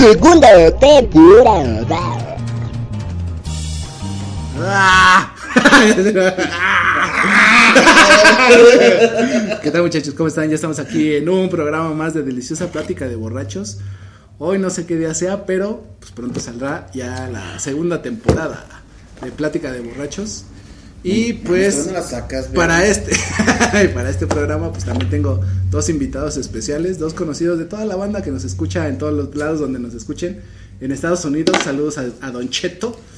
Segunda temporada. ¿Qué tal muchachos? ¿Cómo están? Ya estamos aquí en un programa más de Deliciosa Plática de Borrachos. Hoy no sé qué día sea, pero pues pronto saldrá ya la segunda temporada de Plática de Borrachos. Y pues para este para este programa pues también tengo dos invitados especiales, dos conocidos de toda la banda que nos escucha en todos los lados donde nos escuchen. En Estados Unidos, saludos a, a Don Cheto.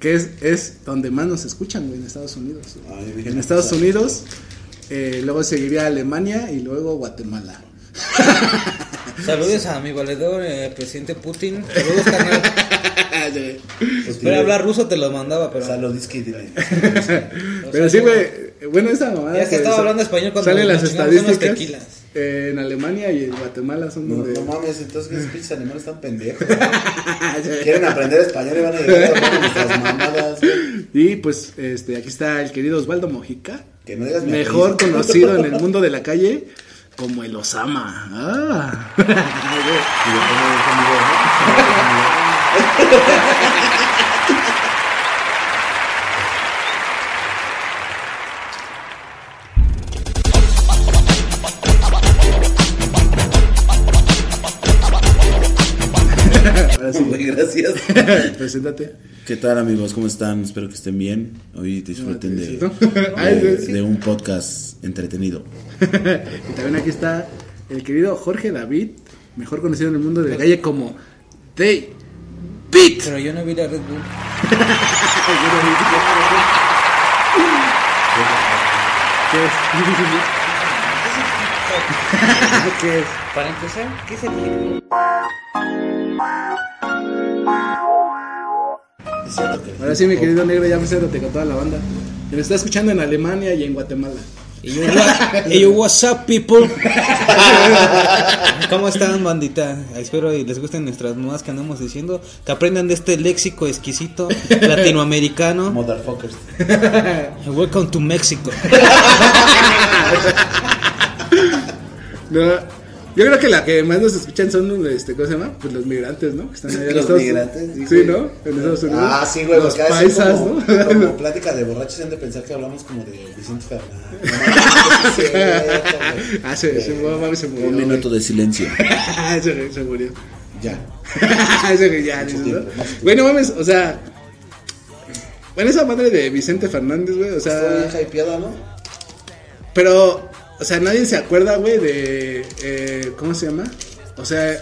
que es, es donde más nos escuchan, güey, en Estados Unidos. Ay, en Estados pues, Unidos, eh, luego seguiría Alemania y luego Guatemala. Saludos a mi valedor, eh, presidente Putin. Saludos, carnal. Pues, Espera dile, hablar ruso, te lo mandaba, pero. O sea, lo disque. Pero sí, güey, bueno, esa mamada. Ya es que estaba hablando español cuando Salen las estadísticas. tequilas. eh, en Alemania y en Guatemala son No, donde. no mames, entonces los pinches alemanes están pendejos. Quieren aprender español y van a llegar a nuestras mamadas. Y pues este aquí está el querido Osvaldo Mojica, Que no digas mejor conocido en el mundo de la calle como el Osama. Ah. Ahora sí, gracias. preséntate. ¿Qué tal amigos? ¿Cómo están? Espero que estén bien. Hoy disfruten de, sí. de un podcast entretenido. y también aquí está el querido Jorge David, mejor conocido en el mundo de la calle como Day Beat. Pero yo no vi la Red Bull. ¿Qué es? ¿Qué es? Para empezar, ¿qué es el que Ahora sí, mi querido negro, ya preséntate con toda la banda. Que me está escuchando en Alemania y en Guatemala. Y yo, what- y yo, what's up, people? ¿Cómo están, bandita? Espero y les gusten nuestras nuevas que andamos diciendo. Que aprendan de este léxico exquisito latinoamericano. Motherfuckers. Welcome to Mexico. No, yo creo que la que más nos escuchan son, este, ¿cómo se llama? Pues los migrantes, ¿no? Que están allá Los Estados- migrantes, sí, Sí. ¿no? En Estados Unidos. Ah, sí, güey, Los paisas, como, ¿no? como plática de borrachos han de pensar que hablamos como de Vicente Fernández. Ah, se, se, no, mames, se murió. Un minuto de silencio. güey. se, se murió. Ya. Güey ya, tiempo, mucho tiempo. Güey, no mames, o sea. Bueno, esa madre de Vicente Fernández, güey, o sea. Estoy hypeada, ¿no? Pero, o sea, nadie se acuerda, güey, de. eh, ¿Cómo se llama? O sea,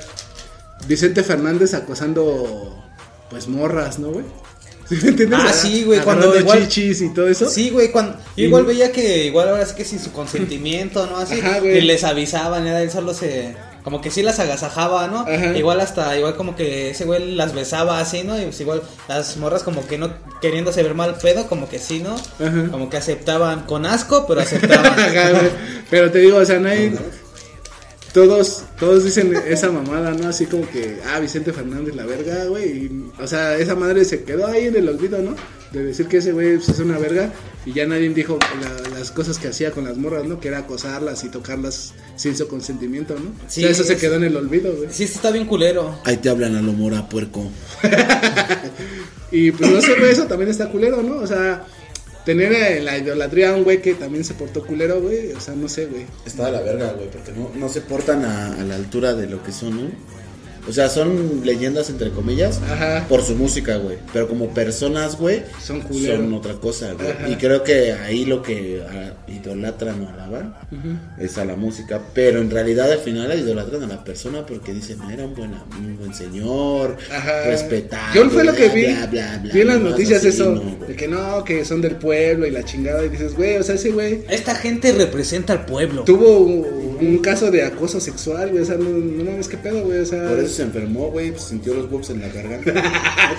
Vicente Fernández acosando. Pues morras, ¿no, güey? ¿Sí me entiendes? Ah, sí, güey, cuando igual- chichis y todo eso. Sí, güey, cuando yo Y- igual veía que igual ahora sí que sin su consentimiento, ¿no? Así Ajá, güey. que les avisaban, ya él solo se como que sí las agasajaba, ¿no? Ajá. Igual hasta igual como que ese güey las besaba así, ¿no? Y pues igual las morras como que no queriéndose ver mal pedo, como que sí, ¿no? Ajá. Como que aceptaban con asco, pero aceptaban. Pero te digo, o sea, nadie. Todos, todos dicen esa mamada, ¿no? Así como que, ah, Vicente Fernández, la verga, güey. y, O sea, esa madre se quedó ahí en el olvido, ¿no? De decir que ese güey pues, es una verga. Y ya nadie dijo la- las cosas que hacía con las morras, ¿no? Que era acosarlas y tocarlas sin su consentimiento, ¿no? Sí, o sea, eso se quedó en el olvido, güey. Sí, esto está bien culero. Ahí te hablan a lo mora, puerco. Y pues no güey, eso también está culero, ¿no? O sea, tener en la idolatría a un güey que también se portó culero, güey. O sea, no sé, güey. Está de la verga, güey, porque no, no se portan a, a la altura de lo que son, ¿no? O sea, son leyendas entre comillas Ajá. por su música, güey. Pero como personas, güey, Son culeros. son otra cosa, güey. Ajá. Y creo que ahí lo que ah, idolatran o alaban es a la música. Pero en realidad al final idolatran a la persona porque dicen, era un buen, un buen señor, Ajá. respetable. Yo fue lo que vi. bla, bla, bla, vi en las noticias así, eso. no, de que no, que son del pueblo y la chingada. Y dices, güey, o sea, ese güey Esta gente representa al pueblo. tuvo un, un caso de acoso sexual, güey. O sea, no, no mames, qué pedo, güey. O sea, Por eso se enfermó, güey, pues sintió los bugs en la garganta.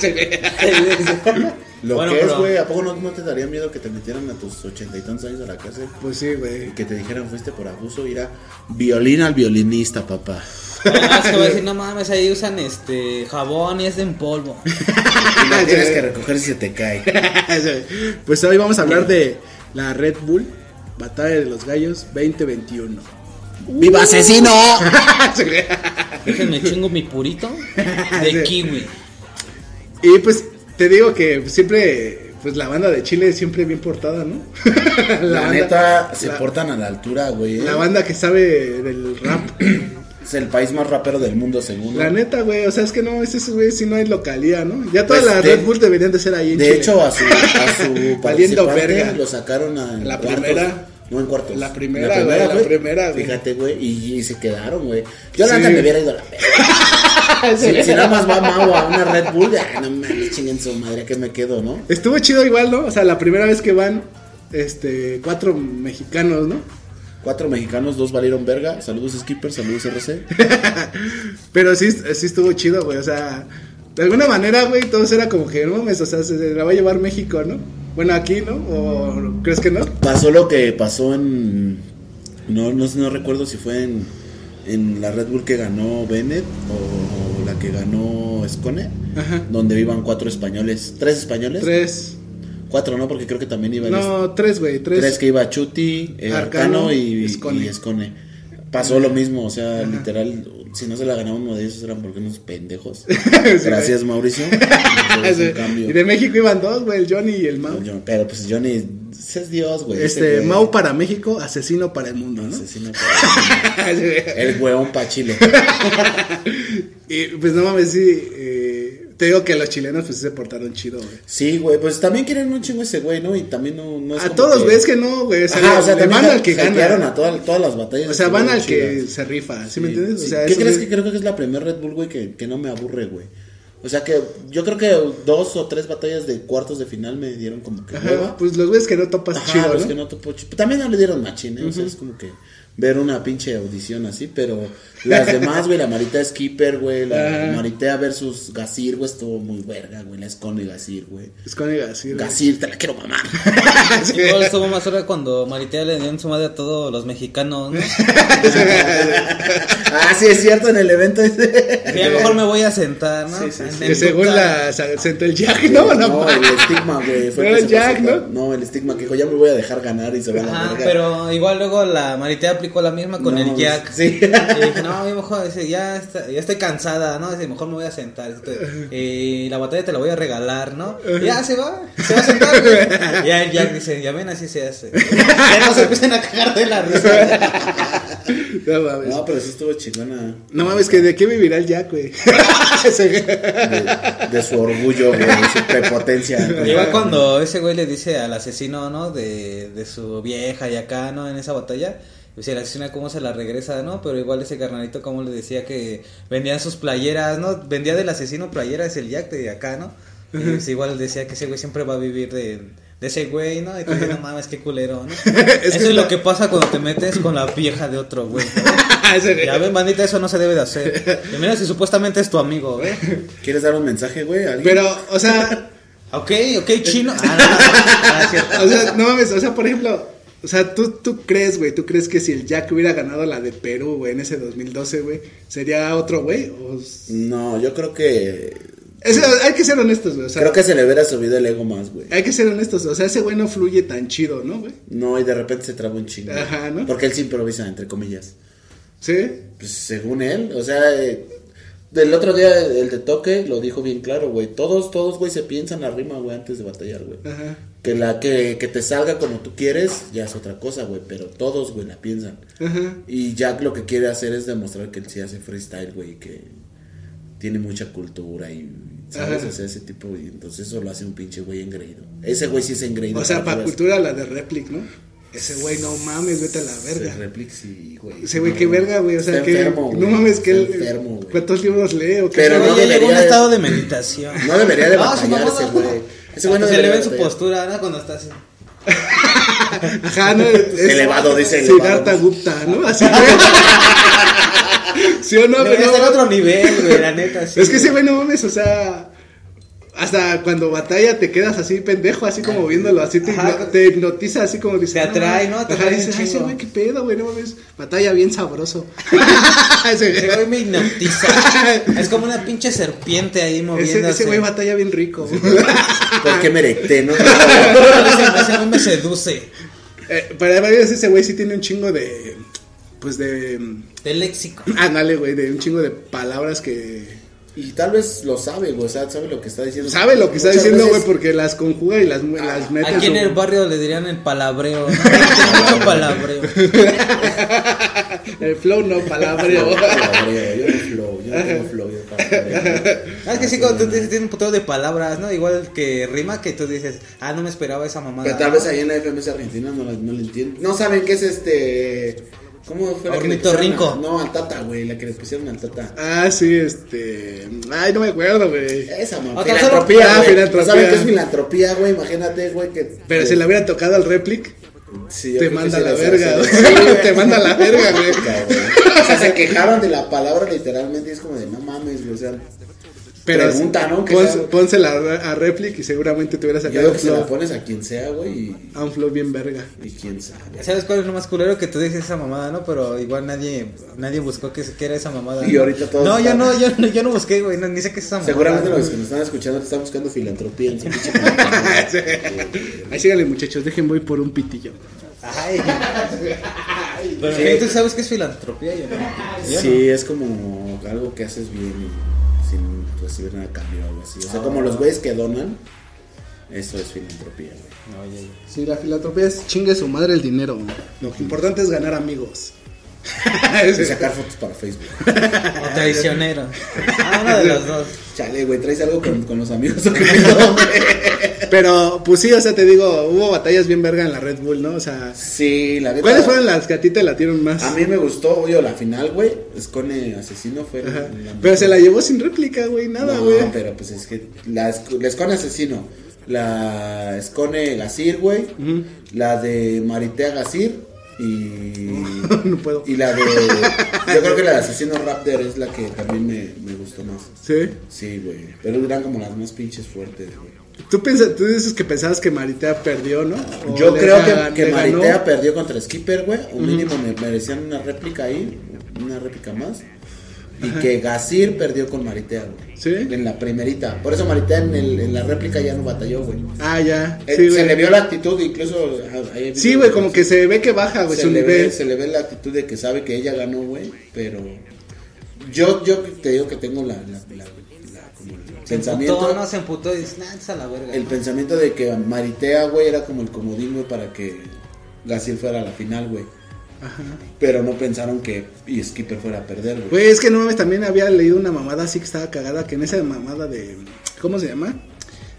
Lo Bueno, que es, güey, ¿a poco no, no te daría miedo que te metieran a tus ochenta y tantos años a la cárcel? Pues sí, güey. Y que te dijeran fuiste por abuso, ir a violín al violinista, papá. Ah, es que voy a decir, no mames, ahí usan este jabón y es de en polvo. Y lo tienes que recoger si se te cae. pues hoy vamos a hablar de la Red Bull Batalla de los Gallos 2021. ¡Viva asesino! Déjenme chingo mi purito Sí. de kiwi. Y pues te digo que siempre, pues la banda de Chile siempre bien portada, ¿no? La, banda- neta, se la- portan a la altura, güey. ¿eh? La banda que sabe del rap. Es el país más rapero del mundo, según. La neta, güey, o sea, es que no, ese güey si no hay localía, ¿no? Ya todas Pues, las de- Red Bull deberían de ser ahí en De Chile. hecho, a su, a su Valiendo participante verga. lo sacaron a en La cuartos. primera. No en cuartos. La primera, güey, la primera, güey. Fíjate, güey, y, y se quedaron, güey. Yo la neta me hubiera ido a la verga. si, si nada más va Mau a una Red Bull, ah, no mames, chinguen su madre, que me quedo, ¿no? Estuvo chido igual, ¿no? O sea, la primera vez que van, este, cuatro mexicanos, ¿no? Cuatro mexicanos, dos valieron verga. Saludos Skipper, saludos RC. Pero sí, sí estuvo chido, güey. O sea, de alguna manera, güey, todos era como que, no mames, o sea, se la va a llevar México, ¿no? Bueno, aquí, ¿no? ¿O crees que no? Pasó lo que pasó en. No, no, no recuerdo si fue en, en la Red Bull que ganó Bennett o, la que ganó Scone, Ajá. donde iban cuatro españoles. ¿Tres españoles? Tres. Cuatro, ¿no? Porque creo que también iba el No, tres, güey, tres. Tres que iba Chuti, eh, Arcano, Arcano, y Escone. Pasó lo mismo, o sea, literal, si no se la ganaba uno de esos eran porque unos pendejos. Gracias, Mauricio. Y de México iban dos, güey, el Johnny y el Mau. Pero pues Johnny es Dios, güey. Este, güey. Mau para México, asesino para el mundo, ¿no? Asesino para- El hueón pa' Chile. y pues no mames, sí, te digo que los chilenos pues se portaron chido, güey. Sí, güey, pues también quieren un chingo ese güey, ¿no? Y también no, no es A todos, que- güey, es que no, güey. O sea, Ajá, o sea, van al que gana. a todas, todas las batallas. O sea, van al que se rifa, ¿sí, Sí, me entiendes? sí. O sea, ¿Qué crees es- que creo que es la primera Red Bull, güey, que, que no me aburre, güey? O sea que yo creo que dos o tres batallas de cuartos de final me dieron como que Ajá, pues los güeyes que no topas Ajá, chido, los ¿no? que no topo chi- También no le dieron machín, ¿eh? O sea, es como que ver una pinche audición así, pero las demás, güey, la Marita Skipper, güey, la Ajá. Maritea versus Gasir, güey, estuvo muy verga, güey, la Escone Gasir, güey. Es con el así, güey. Gasir, te la quiero mamar. Igual estuvo más hora cuando Maritea le dio en su madre a todos los mexicanos, ¿no? ah, sí, es cierto, en el evento ese. Sí, a lo mejor me voy a sentar, ¿no? Sí, sí, sí. Que según la se- sentó el Jack, ¿no? No, No, el estigma, güey. fue ¿No el Jack, pasó. no? No, el estigma que dijo, ya me voy a dejar ganar y se va a verga. pero igual luego la Maritea aplicó la misma con No, el Jack. sí. Y dije, no, mejor, dice, ya, está- ya estoy cansada, ¿no? Dice, mejor me voy a sentar. Eh, la batalla te la voy a regalar, ¿no? Y ya se va, se va a sentar. güey. Ya el Jack dice, ya ven, así se hace. Ya no se empiezan a cagar de la risa. No mames. No, pero sí estuvo chingona. No mames, que de qué vivirá el Jack, güey. De, de su orgullo, güey, de su prepotencia. Igual cuando ese güey le dice al asesino, ¿no? De, de su vieja y acá, ¿no? En esa batalla. Pues el asesino cómo se la regresa, ¿no? Pero igual ese carnalito como le decía que vendían sus playeras, ¿no? Vendía del asesino playeras el Jack de acá, ¿no? Y pues igual decía que ese güey siempre va a vivir de, de ese güey, ¿no? Y tú no mames, qué culero, ¿no? Es eso es lo que pasa cuando te metes con la vieja de otro güey. Ese- Ya ven, bandita, eso no se debe de hacer. Y mira si supuestamente es tu amigo, ¿eh? ¿Quieres dar un mensaje, güey? Pero, o sea, Ok, ok, chino. Ah, no, no, no, es cierto. o sea, no mames, o sea, por ejemplo, o sea, tú, tú crees, güey, tú crees que si el Jack hubiera ganado la de Perú, güey, en ese 2012, güey, sería otro güey, o... No, yo creo que. Hay que ser honestos, güey, o sea, Creo que se le hubiera subido el ego más, güey. hay que ser honestos, o sea, ese güey no fluye tan chido, ¿no, güey? No, y de repente se traba un chingo. Ajá, ¿no? Porque él sí improvisa, entre comillas. ¿Sí? Pues según él, o sea, eh, del otro día el de toque lo dijo bien claro, güey. Todos, todos, güey, se piensan la rima, güey, antes de batallar, güey. Ajá. Que la que, que te salga como tú quieres, ya es otra cosa, güey. Pero todos, güey, la piensan. Ajá. Y Jack lo que quiere hacer es demostrar que él sí hace freestyle, güey, que tiene mucha cultura y, ¿sabes? Ajá. O sea, ese tipo, y entonces eso lo hace un pinche güey engreído. Ese güey sí es engreído. O sea, para cultura la de Replic, ¿no? Ese güey, no mames, vete a la verga. Ese Replic sí, güey. Ese güey, qué verga, güey. O sea, Está que. enfermo, no mames, que Está él. enfermo, güey. ¿Cuántos libros lee o qué? Pero Pero no ya llegó a un debería de- estado de meditación. No debería de No, su batallar mamá ese no. güey. Ese güey no Se le ve en su postura, ¿no? Cuando está así. Ajá, no. es- Elevado, dice Siddhartha elevado. Gupta, ¿no? Así, güey. ¿Sí o no? No, en No, otro nivel, güey, la neta. sí, es que ese güey no mames, o sea. Hasta cuando batalla te quedas así pendejo, así como viéndolo, así te, Ajá. hipno- te hipnotiza, así como dices. Te atrae, ¿no? Te Ajá, atrae dices, "Ay, ese chingo". güey, qué pedo, güey, no mames. Batalla bien sabroso. ese güey me hipnotiza. es como una pinche serpiente ahí moviéndose. ese güey batalla bien rico. ¿Por qué me erecté, no? ese, güey me seduce. Eh, para varios ese güey sí tiene un chingo de. Pues de. Del léxico. Ándale, güey, de un chingo de palabras que. Y tal vez lo sabe, güey, o sea, sabe lo que está diciendo. Sabe lo que está Muchas diciendo, güey, veces- porque las conjuga y las, las mete. Aquí en el barrio le dirían el palabreo. ¿no? Tiene mucho palabreo. El flow no, palabreo. Yo no flow, yo no tengo flow, yo palabreo. Ah, es que sí, cuando tú dices, tiene un putero de palabras, ¿no? Igual que rima que tú dices, ah, no me esperaba esa mamada. Pero tal ¿no? vez ahí en la FMS Argentina no, la- no le entienden. No saben qué es este. ¿Cómo fue la que le Ornitorrinco. pusieron a- No, al Tata, güey, la que le pusieron al Tata. Ah, sí, este. Ay, no me acuerdo, güey. Esa mamá. O tan Filantropía, solo- Ah, güey. filantropía. ¿No saben qué es filantropía, güey? Imagínate, güey, que. Pero si le hubiera tocado al Sí, yo te que manda la verga, güey. Te manda la verga, güey. O sea, se quejaron de la palabra literalmente y es como de no mames, güey, o sea. Pero Pregunta, ¿no? ¿Qué pons- sabe? pónsela a replic y seguramente te hubiera Yo sacado creo un que se la pones a quien sea, güey, y, A un flow bien verga. y quién sabe. ¿Sabes cuál es lo más culero que tú dices esa mamada, no? Pero igual nadie nadie buscó que, que era esa mamada. Y ¿no? ahorita todos No, yo no, yo no, yo no busqué, güey, no, ni sé qué es esa mamada. Seguramente ¿no? los que nos están escuchando están buscando filantropía en su pinche Ahí síganle, muchachos. Dejen voy por un pitillo. Ay. Pero Sí. ¿tú sabes qué es filantropía? Yo no. Yo Sí, es como algo que haces bien y sin recibir nada a cambio o algo así. O sea, como los güeyes que donan, eso es filantropía, güey. no. No, ya, ya. Sí, la filantropía es chingue su madre el dinero. güey. Lo importante es ganar amigos. Y sacar fotos para Facebook. O traicionero. Ah, uno de los dos. Chale, güey, traes algo con, con los amigos o qué pedo, güey? Pero, pues sí, o sea, te digo, hubo batallas bien verga en la Red Bull, ¿no? O sea, Sí, la neta. ¿cuáles fueron las que a ti te latieron más? A mí me gustó, obvio, la final, güey. Escone Asesino fue. Ajá. la- Pero se la llevó sin réplica, güey, nada, no, güey. pero pues es que la, Escone Asesino, la Escone Gasir, güey. Ujú. La de Maritea Gasir y. no puedo. Y la de. Yo creo que la de Asesino Raptor es la que también me, me gustó más. ¿Sí? Sí, güey. Pero eran como las más pinches fuertes, güey. ¿Tú, piensas, tú dices que pensabas que Maritea perdió, ¿no? ¿O Yo creo que, que ganó? Maritea perdió contra Skipper, güey. O mínimo me merecían una réplica ahí. Una réplica más. Y que Gasir perdió con Maritea, güey. ¿Sí? En la primerita. Por eso Maritea en, el, en la réplica ya no batalló, güey. Ah, ya. Eh, se le vio la actitud, incluso. ahí- Sí, güey, como que se ve que baja, güey, se su le, nivel. ve, se le ve la actitud de que sabe que ella ganó, güey. Pero yo, yo te digo que tengo la, la, la- la- como el Se pensamiento. emputó, no se emputó y dices, nah, a la verga. El pensamiento de que Maritea, güey, era como el comodín, güey, para que Gasir fuera a la final, güey. Pero no pensaron que y Skipper fuera a perder, güey. Güey, es que no mames, también había leído una mamada así que estaba cagada, que en esa mamada de... ¿Cómo se llama?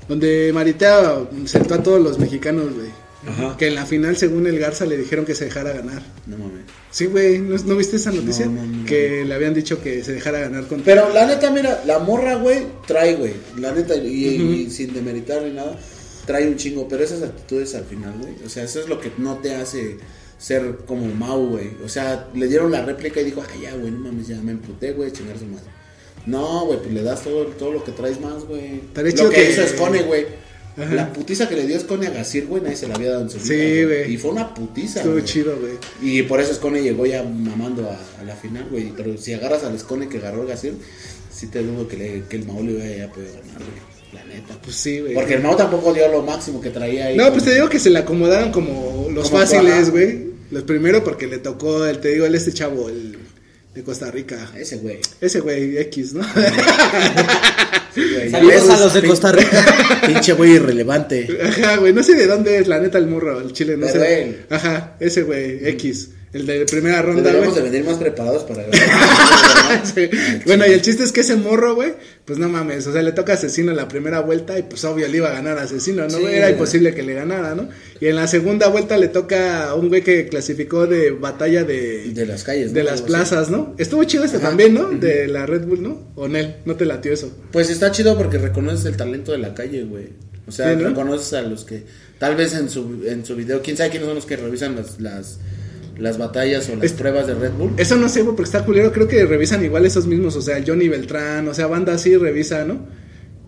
Donde Maritea sentó a todos los mexicanos, güey. Ajá. Que en la final, según el Garza, le dijeron que se dejara ganar. No mames. Sí, güey, ¿no, no viste esa noticia? No, no, no. que le habían dicho que se dejara ganar contra... Pero la neta, mira, la morra, güey, trae, güey. La neta, y, y sin demeritar ni nada, trae un chingo. Pero esas actitudes al final, güey. O sea, eso es lo que no te hace ser como Mau, güey. O sea, le dieron la réplica y dijo, ay, ya, güey, no mames, ya me emputé, güey, chingar su madre. No, güey, pues le das todo, todo lo que traes más, güey. Lo chido que que- hizo Scone, güey. La putiza que le dio Scone a Gasir, güey, nadie se la había dado en su vida. Sí, güey. Y fue una putiza, Estuvo chido, güey. Y por eso Scone llegó ya mamando a, a la final, güey. Pero si agarras al Scone que agarró el Gasir, sí te dudo que, le, que el Mao le hubiera podido ganar, güey. La neta. Pues sí, güey. Porque el Mao tampoco dio lo máximo que traía ahí. No, pues te digo que se le acomodaron como los Como fáciles, güey. Los primero porque le tocó, el, te digo, el este chavo, el de Costa Rica. Ese güey. Ese güey, X, ¿no? Sí, güey. Saludos a los de Costa Rica. Pinche güey irrelevante. Ajá, güey, no sé de dónde es, la neta, el morro, el chile, no Pero sé. él. Ajá, ese güey, X. El de primera ronda, Deberíamos de venir más preparados para. Sí. Bueno, y el chiste es que ese morro, güey, pues no mames, o sea, le toca a Asesino en la primera vuelta y pues obvio le iba a ganar a Asesino, ¿no? Sí? Era imposible que le ganara, ¿no? Y en la segunda vuelta le toca a un güey que clasificó de batalla de, De las calles, ¿no? de las plazas, ¿no? Estuvo chido este también, ¿no? De la Red Bull, ¿no? O Nel, no te latió eso. Pues está chido porque reconoces el talento de la calle, güey. O sea, Sí, ¿no? reconoces a los que tal vez en su, en su video, quién sabe quiénes son los que revisan las, las, las batallas o las Es- pruebas de Red Bull. Eso no sé, porque está culero. Creo que revisan igual esos mismos. O sea, el Johnny Beltrán, o sea, banda así revisa, ¿no?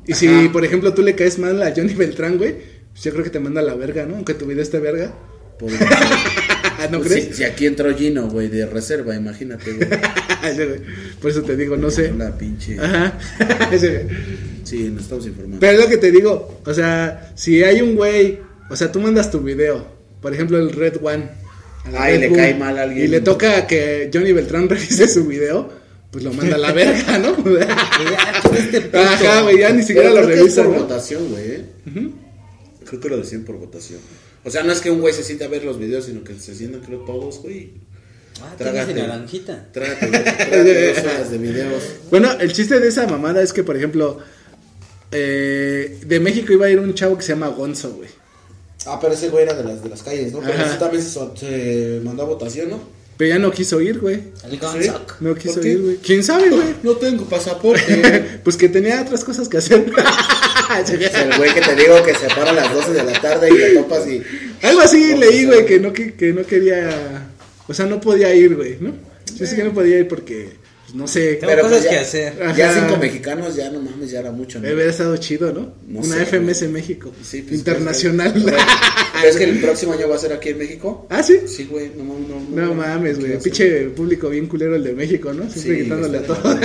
Y si, por ejemplo, tú le caes mal a Johnny Beltrán, güey, pues yo creo que te manda a la verga, ¿no? Aunque tu video esté verga. Por, ¿No si, crees? si aquí entró Gino, güey, de reserva, imagínate, güey. Por eso te digo, no sé. La pinche. Ajá. Sí, nos estamos informando. Pero es lo que te digo, o sea, si hay un güey, o sea, tú mandas tu video, por ejemplo, el Red One. A la y Red le Bull, cae mal a alguien. Y le toca que Johnny Beltrán revise su video, pues lo manda a la verga, ¿no? Este Ajá, güey, ya ni Pero siquiera lo creo que es revisa, por ¿no? votación, güey. ¿eh? Creo que lo decían por votación. O sea, no es que un güey se sienta a ver los videos, sino que se sientan, creo, todos, güey. Ah, tienes Trágate. naranjita. Trágate, trágate dos horas de videos. Bueno, el chiste de esa mamada es que, por ejemplo, eh, de México iba a ir un chavo que se llama Gonzo, güey. Ah, pero ese güey era de las, de las calles, ¿no? Pero Ajá. ese también se, mandó a votación, ¿no? Pero ya no quiso ir, güey. El. No quiso ¿Por qué? ir, güey. ¿Quién sabe, güey? No tengo pasaporte. pues que tenía otras cosas que hacer. Es el güey que te digo que se para a las 12 de la tarde y le topas y. Algo así leí, güey, que no, que, que no quería. O sea, no podía ir, güey, ¿no? Yo sé que no podía ir porque, no sé. Tengo Pero, cosas pues, ya- que hacer. Ajá. Ya cinco mexicanos, ya no mames, ya era mucho, ¿no? Hubiera estado chido, ¿no? No Una sé, FMS güey. México. Sí, pues, Internacional. ¿Crees que- ¿Crees que el próximo año va a ser aquí en México? ah, sí. Sí, güey, no mames, no, No mames, güey. Pinche público bien culero el de México, ¿no? Siempre Sí, quitándole a todo.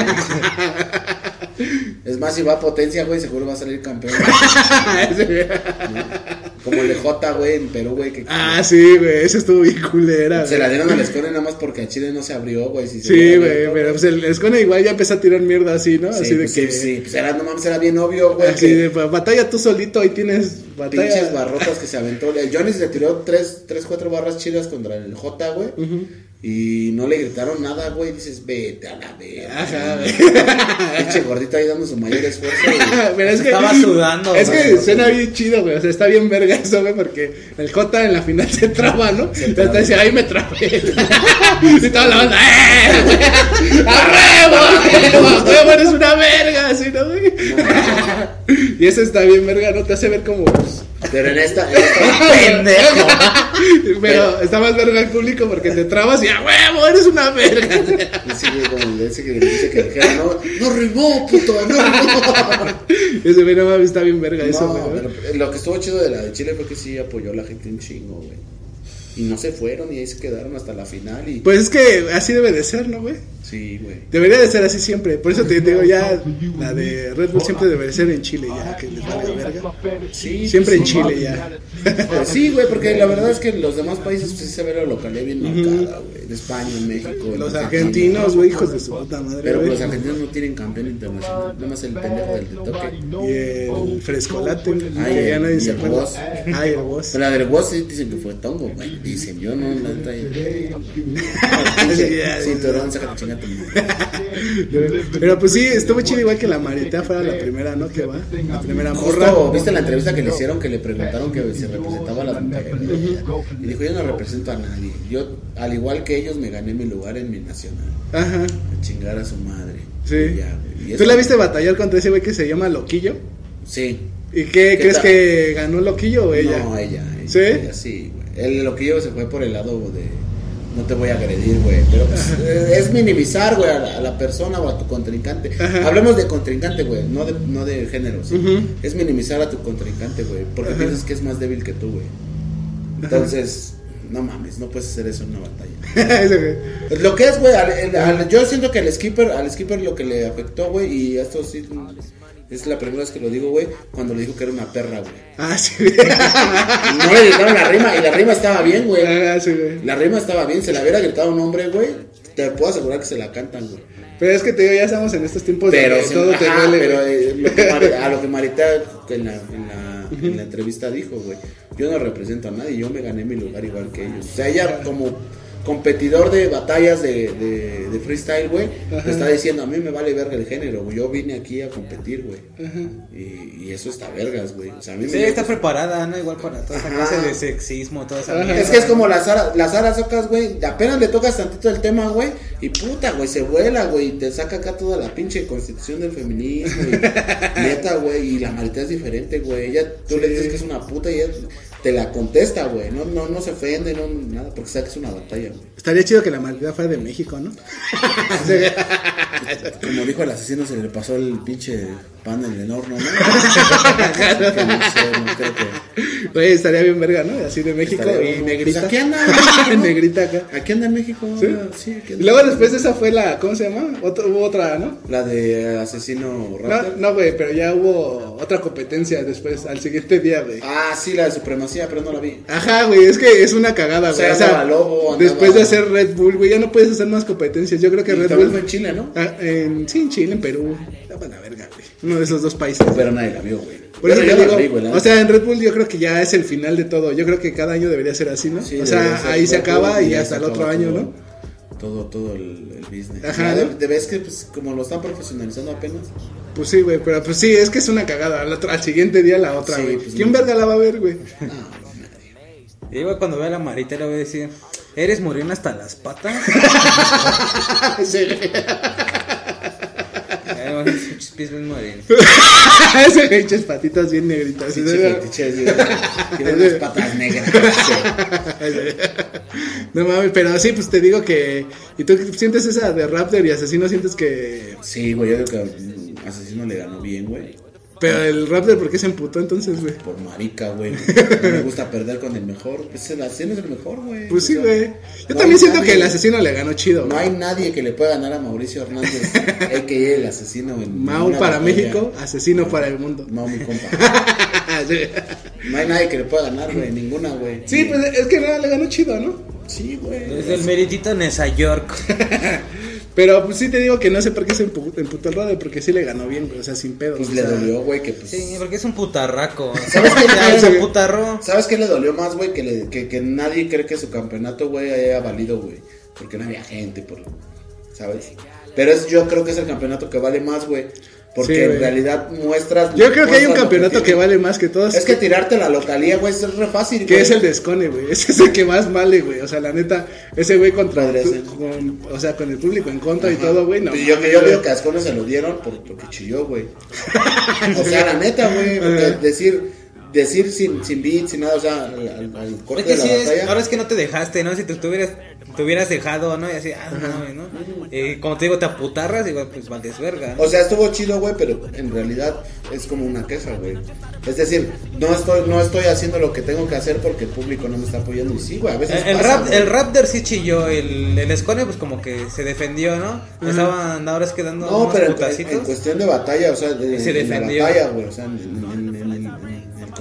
Es más, si va a potencia, güey, seguro va a salir campeón. Como el de J, güey, en Perú, güey, que ah, sí, güey. Eso estuvo bien culera. se la dieron al Escone nada más porque a Chile no se abrió, güey. Si Sí, güey. Pero pues el Escone igual ya empezó a tirar mierda así, ¿no? Sí, así de pues, que. sí, sí, pues era, no mames, era bien obvio, güey. Así que de "Ba- batalla tú solito, ahí tienes batalla. Pinches barrotas que se aventó. El Johnny se tiró tres, tres, cuatro barras chidas contra el J, güey. Y no le gritaron nada, güey. Dices, vete a la verga. Ajá, güey. Pinche gordito ahí dando su mayor esfuerzo. güey. Pero es que, Estaba sudando, Es que güey. suena bien chido, güey. O sea, está bien verga eso, güey, porque el J en la final se traba, ¿no? Entonces te dice, ahí me trabé. y toda la banda, ¡eh! ¡A huevo! ¡A huevo! ¡A huevo! ¡Eres una verga! Así, ¿no, güey? y eso está bien verga, ¿no? Te hace ver como. pues, Pero en esta, en esta Pendejo. Pero está más verga el público porque te trabas y ¡a huevo! ¡Eres una verga! güey como ese que dice que dijera, no, no rimó, puto, no rimó. Ese güey, no mames, está bien verga eso, No, pero lo que estuvo chido de la de Chile fue que sí apoyó a la gente un chingo, güey. Y no se fueron y ahí se quedaron hasta la final y... Pues es que así debe de ser, ¿no, güey? Sí, güey. Debería de ser así siempre. Por eso te digo, ya la de Red Bull siempre debe ser en Chile, ya que les valga verga. Sí, Siempre en Chile, ya. Sí, güey, porque la verdad es que en los demás países pues, sí se ve la localidad bien marcada, güey. En España, en México. Los argentinos, güey, hijos de su puta madre, Pero los argentinos no tienen campeón internacional. Nada más el pendejo del de toque. Y el frescolate, Ay, que ya nadie y se el acuerda. Boss. Ay, el boss. Pero la del Woz sí dicen que fue tongo, güey. Dicen, yo no, la neta. Sí, ya, Cinturón, Pero pues sí, estuvo chido igual que la Marita fuera la primera, ¿no? Que va. La primera morra. Justo, ¿viste la entrevista que le hicieron que le preguntaron que se representaba a las mujeres? Y dijo, yo no represento a nadie. Yo, al igual que ellos, me gané mi lugar en mi nacional. Ajá. A chingar a su madre. Sí. Y ya, güey. Y ¿Tú la viste batallar contra ese güey que se llama Loquillo? Sí. ¿Y qué, ¿Qué crees tal? que ganó Loquillo o ella? No, ella. ella ¿Sí? ella sí, güey. El loquillo se fue por el lado de no te voy a agredir, güey. Pero pues, eh, es minimizar, güey, a, la, a la persona o a tu contrincante. Ajá. Hablemos de contrincante, güey, no de, no de género. ¿sí? Es minimizar a tu contrincante, güey, porque Ajá. piensas que es más débil que tú, güey. Entonces, no mames, no puedes hacer eso en una batalla. Lo que es, güey, al- el- al- yo siento que al skipper, al skipper lo que le afectó, güey, y esto sí es la primera vez que lo digo, güey, cuando le dijo que era una perra, güey. Ah, sí. Y no le gritaron la rima, y la rima estaba bien, güey. Ah, sí, güey. La rima estaba bien, se la hubiera gritado un hombre, güey, te puedo asegurar que se la cantan, güey. Pero es que te digo, ya estamos en estos tiempos Pero, donde sí, todo te duele. pero güey. eh, lo que Mari- a lo que Marita en la, en, la, en la entrevista dijo, güey, yo no represento a nadie, yo me gané mi lugar igual que ellos. O sea, ella como competidor de batallas de, de, de freestyle, güey, te está diciendo, a mí me vale verga el género, güey, yo vine aquí a competir, güey. Y, y eso está vergas, güey. O sea, a mí Sí, me está preparada, ¿no? Igual para toda esa Ajá. clase de sexismo, toda esa mierda. Es que es como las las Socas, güey. Apenas le tocas tantito el tema, güey. Y puta, güey, se vuela, güey. Y te saca acá toda la pinche constitución del feminismo. Y, neta, güey. Y la Marita es diferente, güey. Ella, tú le dices que es una puta y ella te la contesta, güey. No, no, no se ofende, no, nada, porque sabe que es una batalla, güey. Estaría chido que la maldita fuera de México, ¿no? Como dijo el asesino, se le pasó el pinche pan en el horno, ¿no? Que no sé, no creo que- Güey, estaría bien verga, ¿no? Así de México Estaría y negrita. Pues aquí anda, ¿no? negrita acá. Aquí anda en México, ¿Sí? sí, aquí Y anda. luego después de esa fue la, ¿cómo se llama? Otro, hubo otra, ¿no? La de asesino No, raptor. no, güey, pero ya hubo otra competencia después, al siguiente día, güey. Ah, sí, la de supremacía, pero no la vi. Ajá, güey, es que es una cagada, O güey. sea, O sea, Lobo, después de hacer Red Bull, güey, ya no puedes hacer más competencias. Yo creo que Y Red Bull. fue en Chile, ¿no? Ah, en, sí, en Chile, en Perú. Ya van a verga, güey. Uno de esos dos países. Pero nadie la vio, güey. Por eso la digo, vi, güey, la o sea, en Red Bull yo creo que ya es el final de todo. Yo creo que cada año debería ser así, ¿no? Sí, o sea, ahí se acaba y hasta el otro año, todo, ¿no? Todo, todo el, el business. Ajá. De, de vez que, pues, como lo están profesionalizando apenas. Pues sí, güey, pero pues sí, es que es una cagada. Al, otro- al siguiente día la otra, Sí, güey. pues, ¿Quién no. verga la va a ver, güey? Y güey, cuando vea a la Marita le voy a decir, ¿eres morena hasta las patas? Sí, güey. Ay, güey, pinches pies bien morenos. Ese güey, echas patitas bien negritas. Sí, Tiene unas patas negras. No mames, pero sí, pues te digo que. ¿Y tú sientes esa de Raptor y Asesino? ¿Sientes que.? Sí, güey, yo digo que Asesino le ganó bien, güey. Pero el Raptor, ¿por qué se emputó entonces, güey? Por marica, güey. No me gusta perder con el mejor. Pues el asesino es el mejor, güey. Pues sí, güey. Yo no también siento nadie- que el asesino le ganó chido. No güey. hay nadie que le pueda ganar a Mauricio Hernández, a.k.a. el asesino. En Mau para batalla. México, asesino para el mundo. Mau, mi compa. sí. No hay nadie que le pueda ganar, güey. Ninguna, güey. Sí, pues es que nada, le ganó chido, ¿no? Sí, güey. Desde el meritito Nueva York. Pero pues sí te digo que no sé por qué se empu- emputó el radio, porque sí le ganó bien, güey, o sea, sin pedo. Pues o le sea, dolió, güey, que pues... Sí, porque es un putarraco. ¿Sabes qué? Ya se putarró. ¿Sabes qué le dolió más, güey? Que, le- que, que nadie cree que su campeonato, güey, haya valido, güey. Porque no había gente, por, ¿sabes? Pero es, yo creo que es el campeonato que vale más, güey. Porque Sí, en realidad muestras... Yo creo que hay un campeonato que, vale más que todos. Es que tirarte la localía, güey, es re fácil, que es el de Scone, güey. Ese es el que más vale, güey. O sea, la neta, ese güey contra tu- con, o sea, con el público en contra y todo, güey. No, yo, yo güey. digo que a Ascona se lo dieron por, porque chilló, güey. o sea, la neta, güey. decir, decir sin, sin beat, sin nada, o sea, al, al- corte Es que de sí, la es, batalla. ahora es que no te dejaste, ¿no? Si tú tuvieras, te hubieras dejado, ¿no? Y así, ah, no, ¿no? Y como te digo, te aputarras, igual, pues vales verga. ¿no? O sea, estuvo chido, güey, pero en realidad es como una queja, güey. Es decir, no estoy, no estoy haciendo lo que tengo que hacer porque el público no me está apoyando. Y sí, güey, a veces El, el pasa, rap, el Raptor sí chilló, el, el Scone pues como que se defendió, ¿no? Estaban ahora es que dando No, unos pero en, cuestión de batalla, o sea, de, Y se en la defendió. batalla, güey, o sea, en, en-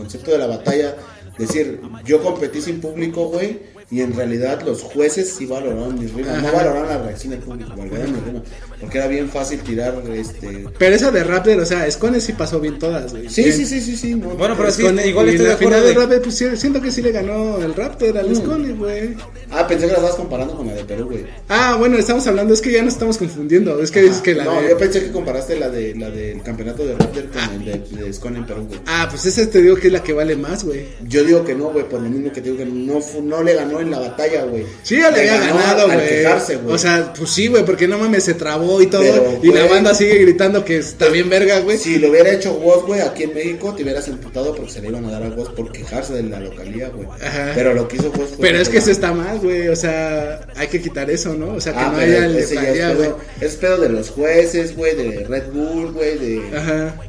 concepto de la batalla, decir, yo competí sin público, güey, y en realidad los jueces sí valoraron mis rimas, no valoraron la reacción del público, valoraron mis rimas, porque era bien fácil tirar, este... Pero esa de Raptor, o sea, Scone sí pasó bien todas, güey. Sí, sí, sí, sí, sí, no, Bueno, pero sí, Scone- igual estoy de acuerdo de de- Raptor, pues siento que sí le ganó el Raptor al Mm. Scone, güey. Ah, pensé que la estabas comparando con la de Perú, güey. Ah, bueno, estamos hablando, es que ya nos estamos confundiendo. Es que dices que la no, de. yo pensé que comparaste la de la del campeonato de Raptor con el de, de Scone en Perú, güey. Ah, pues esa te digo que es la que vale más, güey. Yo digo que no, güey, por lo mismo que te digo que no, no le ganó en la batalla, güey. Sí, ya le había ganó ganado, güey. O sea, pues sí, güey, porque no mames, se trabó y todo. Pero, y la banda sigue gritando que está bien verga, güey. Si lo hubiera hecho Woz, güey, aquí en México, te hubieras emputado porque se le iban a dar a Woz por quejarse de la localía, güey. Ajá. Pero lo que hizo fue... Pero es que eso está mal, güey. O sea, hay que quitar eso, ¿no? O sea, que Ah, no haya el detalle, es güey. pedo, es pedo de los jueces, güey, de Red Bull, güey, de... Ajá.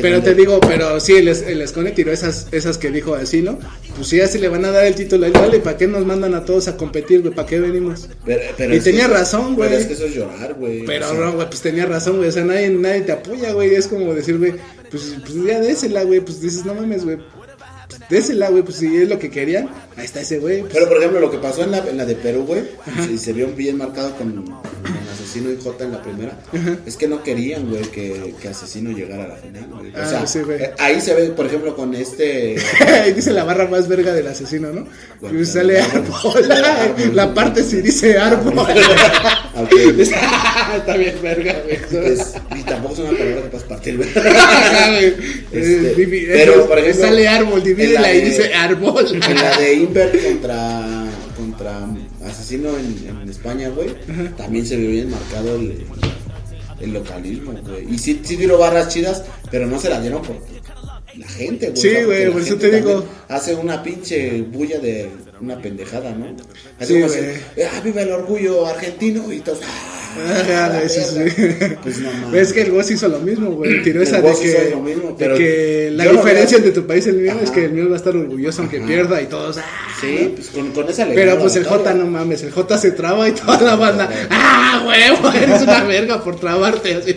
Pero te digo, pero sí, el, el Escone tiró esas, esas que dijo así, ¿no? Pues sí, así le van a dar el título. Dale, ¿para qué nos mandan a todos a competir, güey? ¿Para qué venimos? Pero- pero Y que tenía razón, güey. Pero es que eso es llorar, güey. Pero no, güey, pues tenía razón, güey. O sea, nadie, nadie te apoya, güey. Es como decir, güey, pues, pues ya désela, güey. Pues dices, no mames, güey. Pues, désela, güey. Pues si es lo que querían, ahí está ese güey. pues. Pero por ejemplo, lo que pasó en la, en la de Perú, güey, y se vio bien marcado con Asesino y J en la primera, es que no querían, güey, que, que Asesino llegara a la final, güey. O Ah, sea, sí, güey. eh, ahí se ve, por ejemplo, con este... Ahí dice la barra más verga del asesino, ¿no? Bueno, sale árbol. La parte sí dice árbol. Ok, Está bien verga, güey. es- y tampoco es una palabra que puedas partir, güey. Este, pero, por ejemplo, sale árbol, divídela la y dice árbol. En la de Inver contra, contra Asesino en, en España, güey, también se vio bien marcado el, el localismo, güey. Y sí, sí tiró barras chidas, pero no se las dieron por, la gente, güey. Sí, güey, por eso te digo. Hace una pinche bulla de una pendejada, ¿no? Así Sí, como así, ah, viva el orgullo argentino y todos, ah, La sí. Pues no mames. Es que el Woz hizo lo mismo, güey. Tiró esa de que, lo mismo, de pero que la diferencia entre tu país y el mío es Ajá. que el mío va a estar orgulloso aunque Ajá. pierda y todos. ah, Sí, pues con, con esa alegría. Pero pues el. J no mames, el J se traba y toda la banda. ¡Ah, huevo! Eres una verga por trabarte. Así.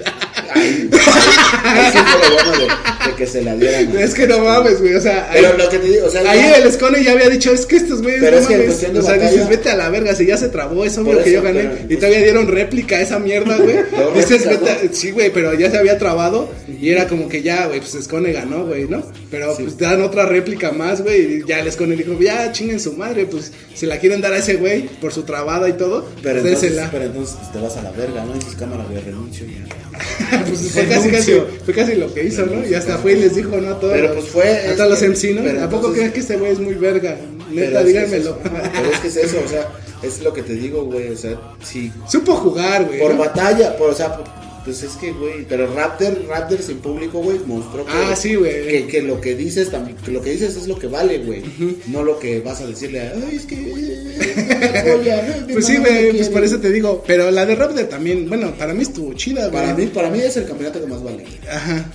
Fue lo bueno de, que se la dieran. Es que no mames, güey. O sea, ahí, Pero lo que te digo, o sea, ahí ya- el Escone ya había dicho: Es que estos güeyes Pero no es que en mames. O sea, batalla- dices, vete a la verga. Si ya se trabó, es obvio Por que eso, yo gané. pero, y pues- todavía dieron réplica a esa mierda, güey. Luego Dices, vete a- Sí, güey, pero ya se había trabado. Y era como que ya, güey, pues Escone ganó, güey, ¿no? Pero pues dan otra réplica más, güey. Y ya el Escone dijo: Ya chinguen su madre. Pues si la quieren dar a ese güey por su trabada y todo, Pero pues entonces, désela. pero entonces pues, te vas a la verga, ¿no? Y dices, cámara, güey, renuncio ya. pues fue casi, casi, fue casi lo que hizo, ¿no? Y hasta fue y les dijo, ¿no? A todos, Pero, los- pues, fue- a es todos los que- MC, ¿no? pero ¿A poco entonces- crees que este güey es muy verga? Neta, es es díganmelo. eso. Pero es que es eso, o sea, es lo que te digo, güey, o sea, sí. Supo jugar, güey. Por ¿no? batalla, por, o sea, por- pues es que, güey, pero Raptor, Raptor sin público, güey, mostró que, Ah, sí, güey. que, que lo que dices también, que lo que dices es lo que vale, güey, no lo que vas a decirle, ay, es que, eh, oye, Pues sí, güey, pues por eso te digo. Pero la de Raptor también, bueno, para mí estuvo chida, güey. Para mí, para mí es el campeonato que más vale. Ajá.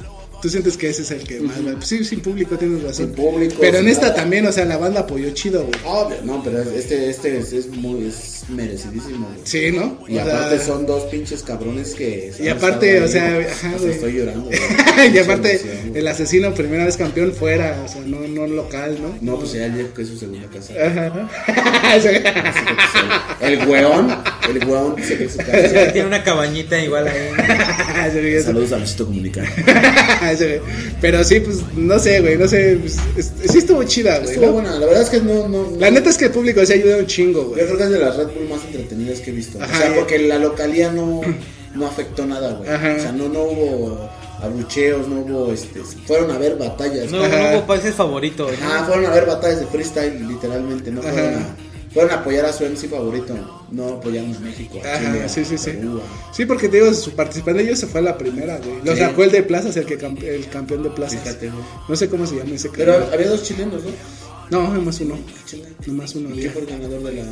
Tú sientes que ese es el que más. Pues sí, sin público tienes razón. Sin público, Pero en esta nada. también, o sea, la banda apoyó chido, güey. Obvio, no, pero este, este es, es muy, es merecidísimo, güey. Sí, ¿no? Y O aparte sea, son dos pinches cabrones que... se Y aparte, o sea, ajá, Hasta güey. estoy llorando. güey. y aparte, emoción, el asesino, primera vez campeón fuera, o sea, no, no local, ¿no? No, pues ya dijo que es su segunda casa. Ajá. El weón, el weón dice que su casa. Tiene una cabañita igual ahí. Saludos a Luisito Comunica. Ese güey. Pero sí, pues no sé, güey, no sé. pues, es- sí estuvo chida, güey. Estuvo ¿no? buena, la verdad es que no, no, no- La neta es que el público se ayuda un chingo, güey. Yo creo que es de las Red Bull más entretenidas que he visto. Ajá, o sea, porque la localía no, no afectó nada, güey. Ajá. O sea, no, no hubo abucheos, no hubo, este, fueron a ver batallas. No, no hubo países favoritos. ¿no? Ajá, fueron a ver batallas de freestyle, literalmente, no fueron Ajá. a, fueron a apoyar a su MC favorito, no apoyaron a México, a Chile, sí, sí, sí. Perú, Sí, porque te digo, su participante de ellos se fue a la primera, güey. Lo Sí. sacó el de plazas, el que el campeón de plazas. Fíjate, güey. No sé cómo se llama ese Pero había dos chilenos, ¿no? No, nomás uno. Nomás uno ¿Y ¿Qué había. fue el ganador de la,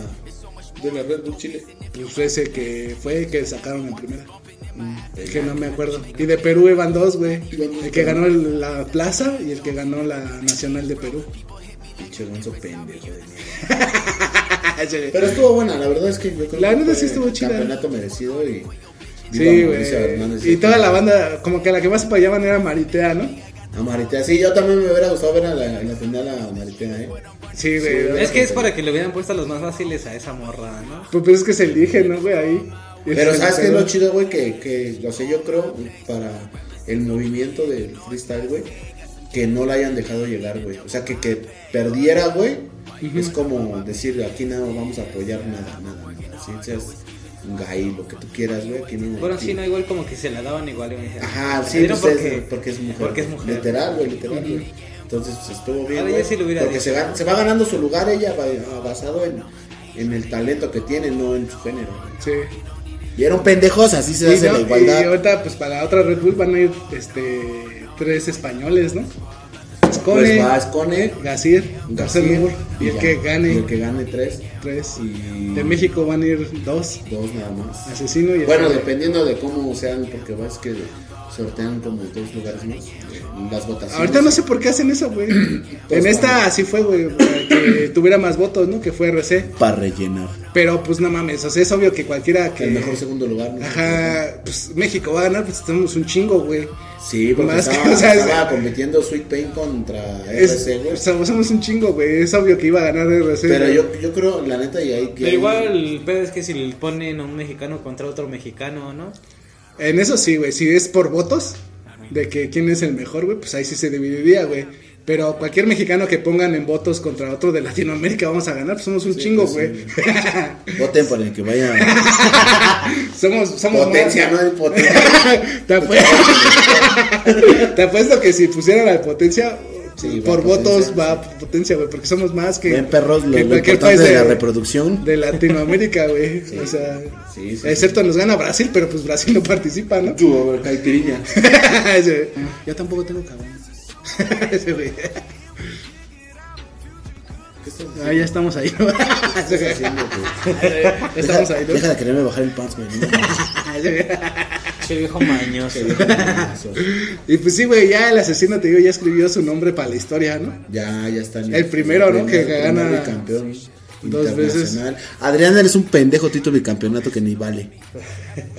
de la Red Bull Chile? Pues ese que fue que sacaron en primera. Mm, Que no me acuerdo. Y de Perú iban dos, güey. El que ganó el- la plaza y el que ganó la nacional de Perú. Pinche gonzo pendejo. de güey. Pero estuvo buena, la verdad es que yo creo La que sí estuvo chida. Campeonato merecido y. Sí, güey. Y toda la banda, como que la que más apoyaban era Maritea, ¿no? A Maritea, sí, yo también me hubiera gustado ver a la, en la final a Maritea, ¿eh? Sí, güey. Es que es para que le hubieran puesto los más fáciles a esa morra, ¿no? Pues, pues es que se elige, ¿no, güey? Ahí. Pero ¿sabes qué es lo chido, güey? Que, que, o sea, yo creo para el movimiento del freestyle, güey, que no la hayan dejado llegar, güey. O sea, que, que perdiera, güey, es como decir, aquí no vamos a apoyar nada, nada, nada. Si seas un gay, lo que tú quieras, güey, aquí no. Bueno, aquí- sí, no, igual como que se la daban igual. y me Ajá, "Le sí, pues, porque, es, porque es mujer. Porque es mujer. Literal, güey, literal, güey. Entonces, pues estuvo bien. Güey, sí porque dicho. se, va- se va ganando su lugar ella ba- basado en, en el talento que tiene, no en su género. güey. Sí. Y eran pendejos, así se Y, hace no, la y igualdad. ahorita, pues para la otra Red Bull van a ir este, tres españoles, ¿no? Pues Scone, va Escone, Gasir, García, García y el ya. que gane Y el que gane tres. tres. Y De México van a ir dos, dos nada más. asesino y el Bueno, que- dependiendo de cómo sean, porque ves que sortean como dos lugares más. eh, Las votaciones. Ahorita no sé por qué hacen eso, güey. en esta así fue, güey, para que tuviera más votos, ¿no? Que fue RC. Para rellenar. Pero pues no mames, o sea, es obvio que cualquiera que... El mejor segundo lugar. ¿no? Ajá, pues México va a ganar, pues tenemos un chingo, güey. Sí, porque Más que, estaba, o sea, es- estaba compitiendo Sweet Pain contra Es, RC, güey. o sea, somos un chingo, güey. Es obvio que iba a ganar RC. Pero güey. yo, yo creo, la neta, y ahí que. Pero igual el pedo es que si le ponen a un mexicano contra otro mexicano, ¿no? En eso sí, güey. Si es por votos de que quién es el mejor, güey, pues ahí sí se dividiría, güey. Pero cualquier mexicano que pongan en votos contra otro de Latinoamérica vamos a ganar, pues somos un chingo, pues, güey. Voten para el que vaya. somos, somos Potencia, más- no es potencia. Te apuesto, te apuesto que si pusieran la potencia, Sí, por votos potencia, va a potencia, güey, porque somos más que, Ven, perros, lo, que lo cualquier país de la reproducción. de Latinoamérica, güey. o sea, Sí, sí, excepto nos gana Brasil, pero pues Brasil no participa, ¿no? Ese- Yo tampoco tengo cabrón. Ese güey. ¿Qué Ah, ya estamos ahí. ¿no? ¿Qué estás haciendo, güey? Estamos ahí. ¿no? Deja de quererme bajar el pants, güey. Che viejo mañoso. Y pues sí, güey, ya el asesino, te digo, ya escribió su nombre para la historia, ¿no? Ya, ya está. El primero, ¿no? primer- Que gana primer bicampeón dos internacional. Adrián, eres un pendejo título bicampeonato que ni vale.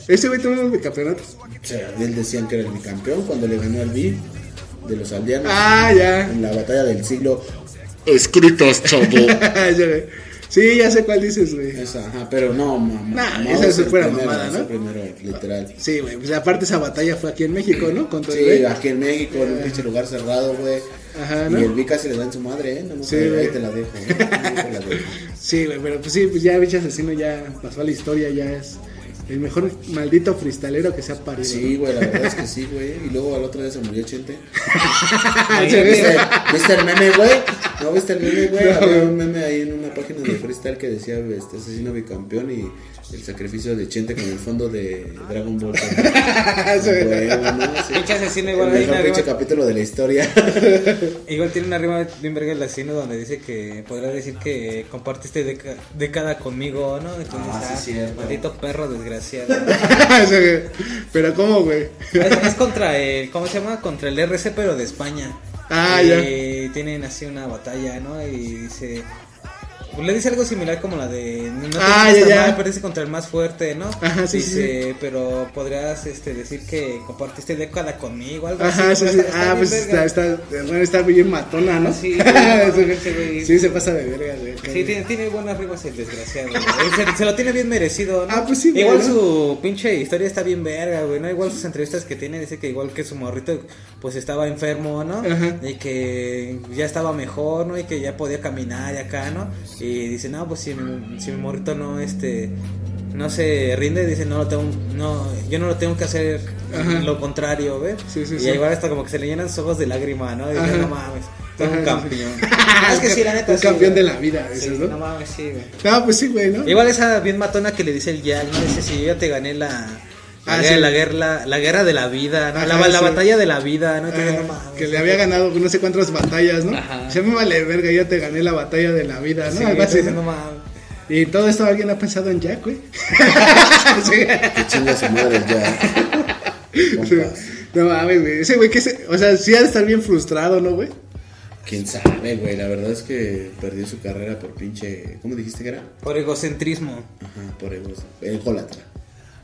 Ese güey tuvo unos bicampeonatos. O sea, él decían que era el bicampeón cuando le ganó al B de los aldeanos Ah, ya. en la batalla del siglo. Escritos, chavo. Sí, ya sé cuál dices, güey. Esa, ajá, pero no, mamá. Nah, esa es el fuera mamada, ¿no? el primero, literal. Sí, güey, pues aparte esa batalla fue aquí en México, ¿no? Contra el Sí, güey. aquí en México, en un pinche lugar cerrado, güey. Ajá, ¿no? Y el B casi le da en su madre, ¿eh? No, no, Sí, ahí güey. te la dejo. ¿eh? Ahí te la dejo. Sí, güey, pero pues sí, pues ya bicho asesino ya pasó a la historia, ya es el mejor maldito freestalero que se ha parido. Sí, güey, la verdad es que sí, güey. Y luego al otro día se murió Chente. ¿no? ¿Viste, ¿Viste el meme, güey? ¿No viste el meme, güey? Había un meme ahí en una página de freestyle que decía este asesino bicampeón y el sacrificio de Chente con el fondo de Dragon Ball. Güey, ¿no? Sí. Pinche asesino igual El mejor pinche capítulo de la historia. Igual tiene una rima bien verga el asesino donde dice que podrá decir que compartiste década conmigo, ¿no? Entonces, Ah, sí, ah, maldito perro desgraciado. Pero ¿cómo, güey? es, es contra el, ¿cómo se llama? Contra el RC pero de España. Ah, y ya. tienen así una batalla, ¿no? Y dice... pues le dice algo similar como la de no te Ah, ya, ya. dice contra el más fuerte, ¿no? Ajá, sí, sí, dice, pero podrías este, decir que compartiste década conmigo, algo Ajá, así. sí, sí. está- Ah, pues está, está, está bien matona, ¿no? Sí, sí, se pasa de verga, güey. Sí, tiene, tiene buenas rimas el desgraciado. Se, se lo tiene bien merecido, ¿no? Ah, pues sí, Igual su pinche historia está bien verga, güey, ¿no? Igual sus entrevistas que tiene, dice que igual que su morrito, pues estaba enfermo, ¿no? Ajá. Y que ya estaba mejor, ¿no? Y que ya podía caminar y acá, ¿no? Y dice, no, pues si mi, si mi morrito no, este... No se rinde, dice, no lo tengo, no, yo no lo tengo que hacer Ajá. lo contrario, ¿ves? Sí, sí, y sí. igual hasta como que se le llenan sus ojos de lágrima, ¿no? Y dice, Ajá. no mames, soy un campeón. es que sí, la neta. Un sí, campeón güey. de la vida, Sí, no ¿no? mames, sí, güey. No, pues sí, güey, ¿no? Igual esa bien matona que le dice el Jack, ¿no? Dice, si yo ya te gané la... La, Ah, guerra, sí. la, guerra, la, la guerra de la vida, ¿no? Ajá, la, la sí. batalla de la vida, ¿no? Entonces, Ah, no mames, que le había ganado no sé cuántas batallas, ¿no? Ajá. Se me vale verga, ya te gané la batalla de la vida, ¿no? Sí, Algo así, entonces, ¿no? no mames. Y todo esto alguien ha pensado en Jack, güey. sí. Que chinga su madre ya. Compas. No mames, güey. Ese güey que se, o sea, sí ha de estar bien frustrado, ¿no, güey? Quién sabe, güey. La verdad es que perdió su carrera por pinche. ¿Cómo dijiste que era? Por egocentrismo. Ajá, por. Ególatra.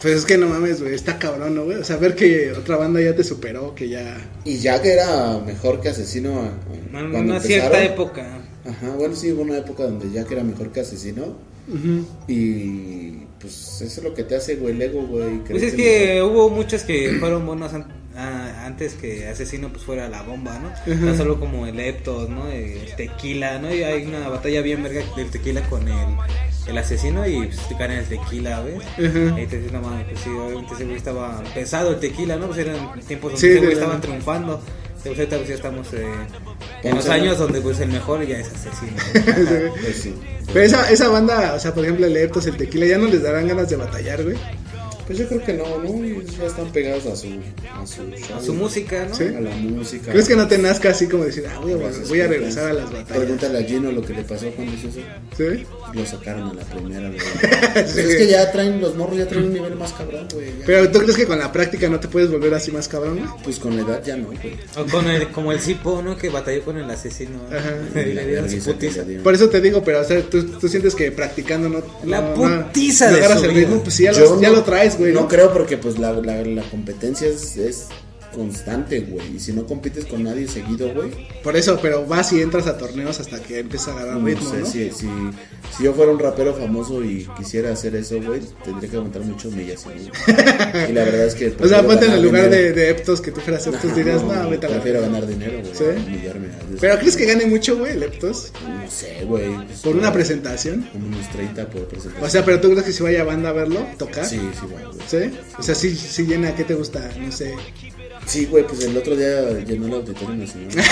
Pues es que no mames, güey, está cabrón, ¿no, güey? O sea, ver que otra banda ya te superó, que ya... Y ya que era mejor que asesino. a- En cuando una empezaron. cierta época. Ajá, bueno, sí, hubo una época donde Jack era mejor que asesino. Ujú. Y pues eso es lo que te hace, güey, el ego, güey. Pues es que hubo muchos que fueron buenos an- a- antes que Asesino pues fuera la bomba, ¿no? Ajá. Tan solo como el Eptos, ¿no? El Tequila, ¿no? Y hay una batalla bien verga del Tequila con el, el Asesino y pues te ganan el Tequila, ¿ves? Ajá. Y te dices, no mames, pues sí, obviamente ese güey estaba pesado el Tequila, ¿no? Pues eran tiempos donde Sí, ese güey estaban triunfando. Pues ahorita pues ya estamos eh, en ¿Cómo los años donde pues el mejor ya es Asesino. Pues sí. Pero esa, esa banda, o sea, por ejemplo, el Eptos, el Tequila, ya no les darán ganas de batallar, güey. Pues yo creo que no, ¿no? Ya están pegados a su, a su. A su música, ¿no? Sí. A la música. ¿Crees que no te nazca así como decir, ah, voy a, voy a regresar a las batallas? Pregúntale a Gino lo que le pasó cuando hizo eso. ¿Sí? Lo sacaron a la primera, güey. Pero es que ya traen, los morros ya traen un nivel más cabrón, güey. ya. Pero ¿tú crees que con la práctica no te puedes volver así más cabrón, güey? Pues con la edad ya no, güey. O con el, como el Cipo, ¿no? Que batalló con el asesino. ¿no? Ajá. Y le dieron su putiza. Por eso te digo, pero o sea, tú, tú sientes que practicando no... La no- putiza no, de agarras el ritmo, pues sí, ya, Yo lo, ya no- lo traes, güey. No ¿no? creo porque pues la, la, la competencia es, es constante, güey. Y si no compites con nadie seguido, güey. Por eso, pero vas y entras a torneos hasta que empiezas a agarrar No ritmo, sé, ¿no? si, si, si yo fuera un rapero famoso y quisiera hacer eso, güey, tendría que aguantar mucho humillación. güey. y la verdad es que... O sea, ponte en el ganar lugar de, Eptos, que tú fueras Eptos, dirías, no, vete a Prefiero verga". ganar dinero, güey. ¿Sí? Humillarme. Pero ¿crees que gane mucho, güey, el Eptos? No sé, güey. pues, Por una presentación. Como unos 30 por presentación. O sea, pero ¿tú crees que si vaya banda a verlo, tocar? Sí, sí, güey. ¿Sí? O sea, sí, sí llena, ¿qué te gusta? No sé. Sí, güey, pues el otro día llenó el auditorio nacional.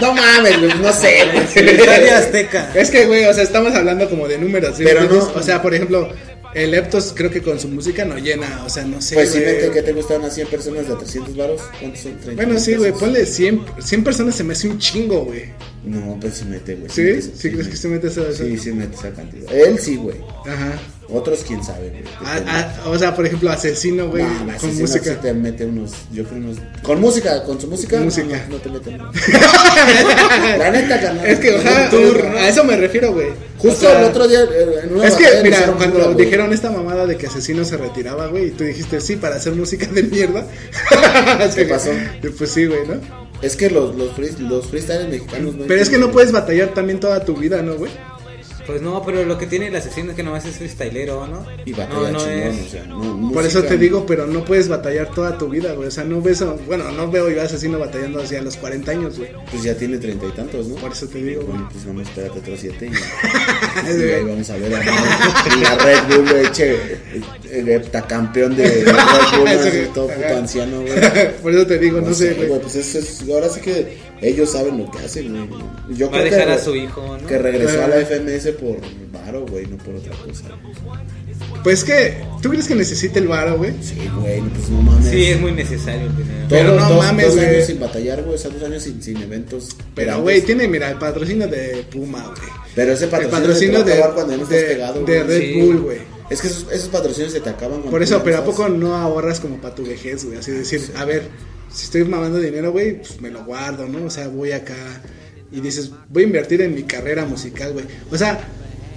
no mames, güey, no sé. Estadio Azteca. Es que, güey, o sea, estamos hablando como de números. ¿sí? Pero no- O sea, por ejemplo, El Leptos creo que con su música no llena, o sea, no sé. Pues si mete que te gustan a 100 personas de 300 varos, ¿cuántos son? 30 Bueno, sí, güey, ponle 100, 100 personas se me hace un chingo, güey. No, pues sí mete, güey. ¿Sí? ¿Sí crees que se mete esa-? Sí, sí mete esa cantidad. Él sí, güey. Ajá. Otros quién sabe, güey. Ah, ah, o sea, por ejemplo, Asesino, güey, No, no, con Asesino música. sí te mete unos, yo creo unos... Con música, con su música, Música. No, no, no te mete nada. La neta, carnal. Es que, ajá, a eso me refiero, güey. Justo O sea, el otro día, eh, en Es que, mira, cuando dijeron esta mamada de que Asesino se retiraba, güey, y tú dijiste, sí, para hacer música de mierda. ¿Qué pasó? Pues sí, güey, ¿no? Es que los, los, free- los freestyles mexicanos, güey. Pero es que no puedes batallar también toda tu vida, ¿no, güey? Pues no, pero lo que tiene el asesino es que nomás es freestylero, ¿no? Y batalla no, no chingón, es. o sea, no, Por eso te digo, pero no puedes batallar toda tu vida, güey. O sea, no ves, a- bueno, no veo yo a Asesino batallando hacia los 40 años, güey. Pues ya tiene treinta y tantos, ¿no? Por eso te digo, güey. Bueno, pues vamos, espérate otros siete y, y ahí vamos a ver a la Red Bull, güey, che, el heptacampeón de Red Bull, todo puto anciano, güey. Por eso te digo, no, sé, güey. Pues eso es, ahora sí que ellos saben lo que hacen, güey. Yo Va a creo dejar que, a su hijo, ¿no? que regresó a la FMS por varo, güey, no por otra cosa. Pues que, ¿tú crees que necesita el varo, güey? Sí, güey, pues no mames. Sí, es muy necesario. Todos Pero no dos, mames, dos güey. años sin batallar, güey, o sea, dos años sin, sin eventos. Pero, güey, tiene, mira, el patrocinio de Puma, güey. Pero ese El patrocinio, te va a de, cuando ya no estás de, pegado, de. Red Sí. Bull, güey. Es que esos, esos patrocinios se te acaban Por eso, pero ¿a poco no ahorras como para tu vejez, güey? Así decir, a ver, si estoy mamando dinero, güey, pues me lo guardo, ¿no? O sea, voy acá y dices, voy a invertir en mi carrera musical, güey. O sea,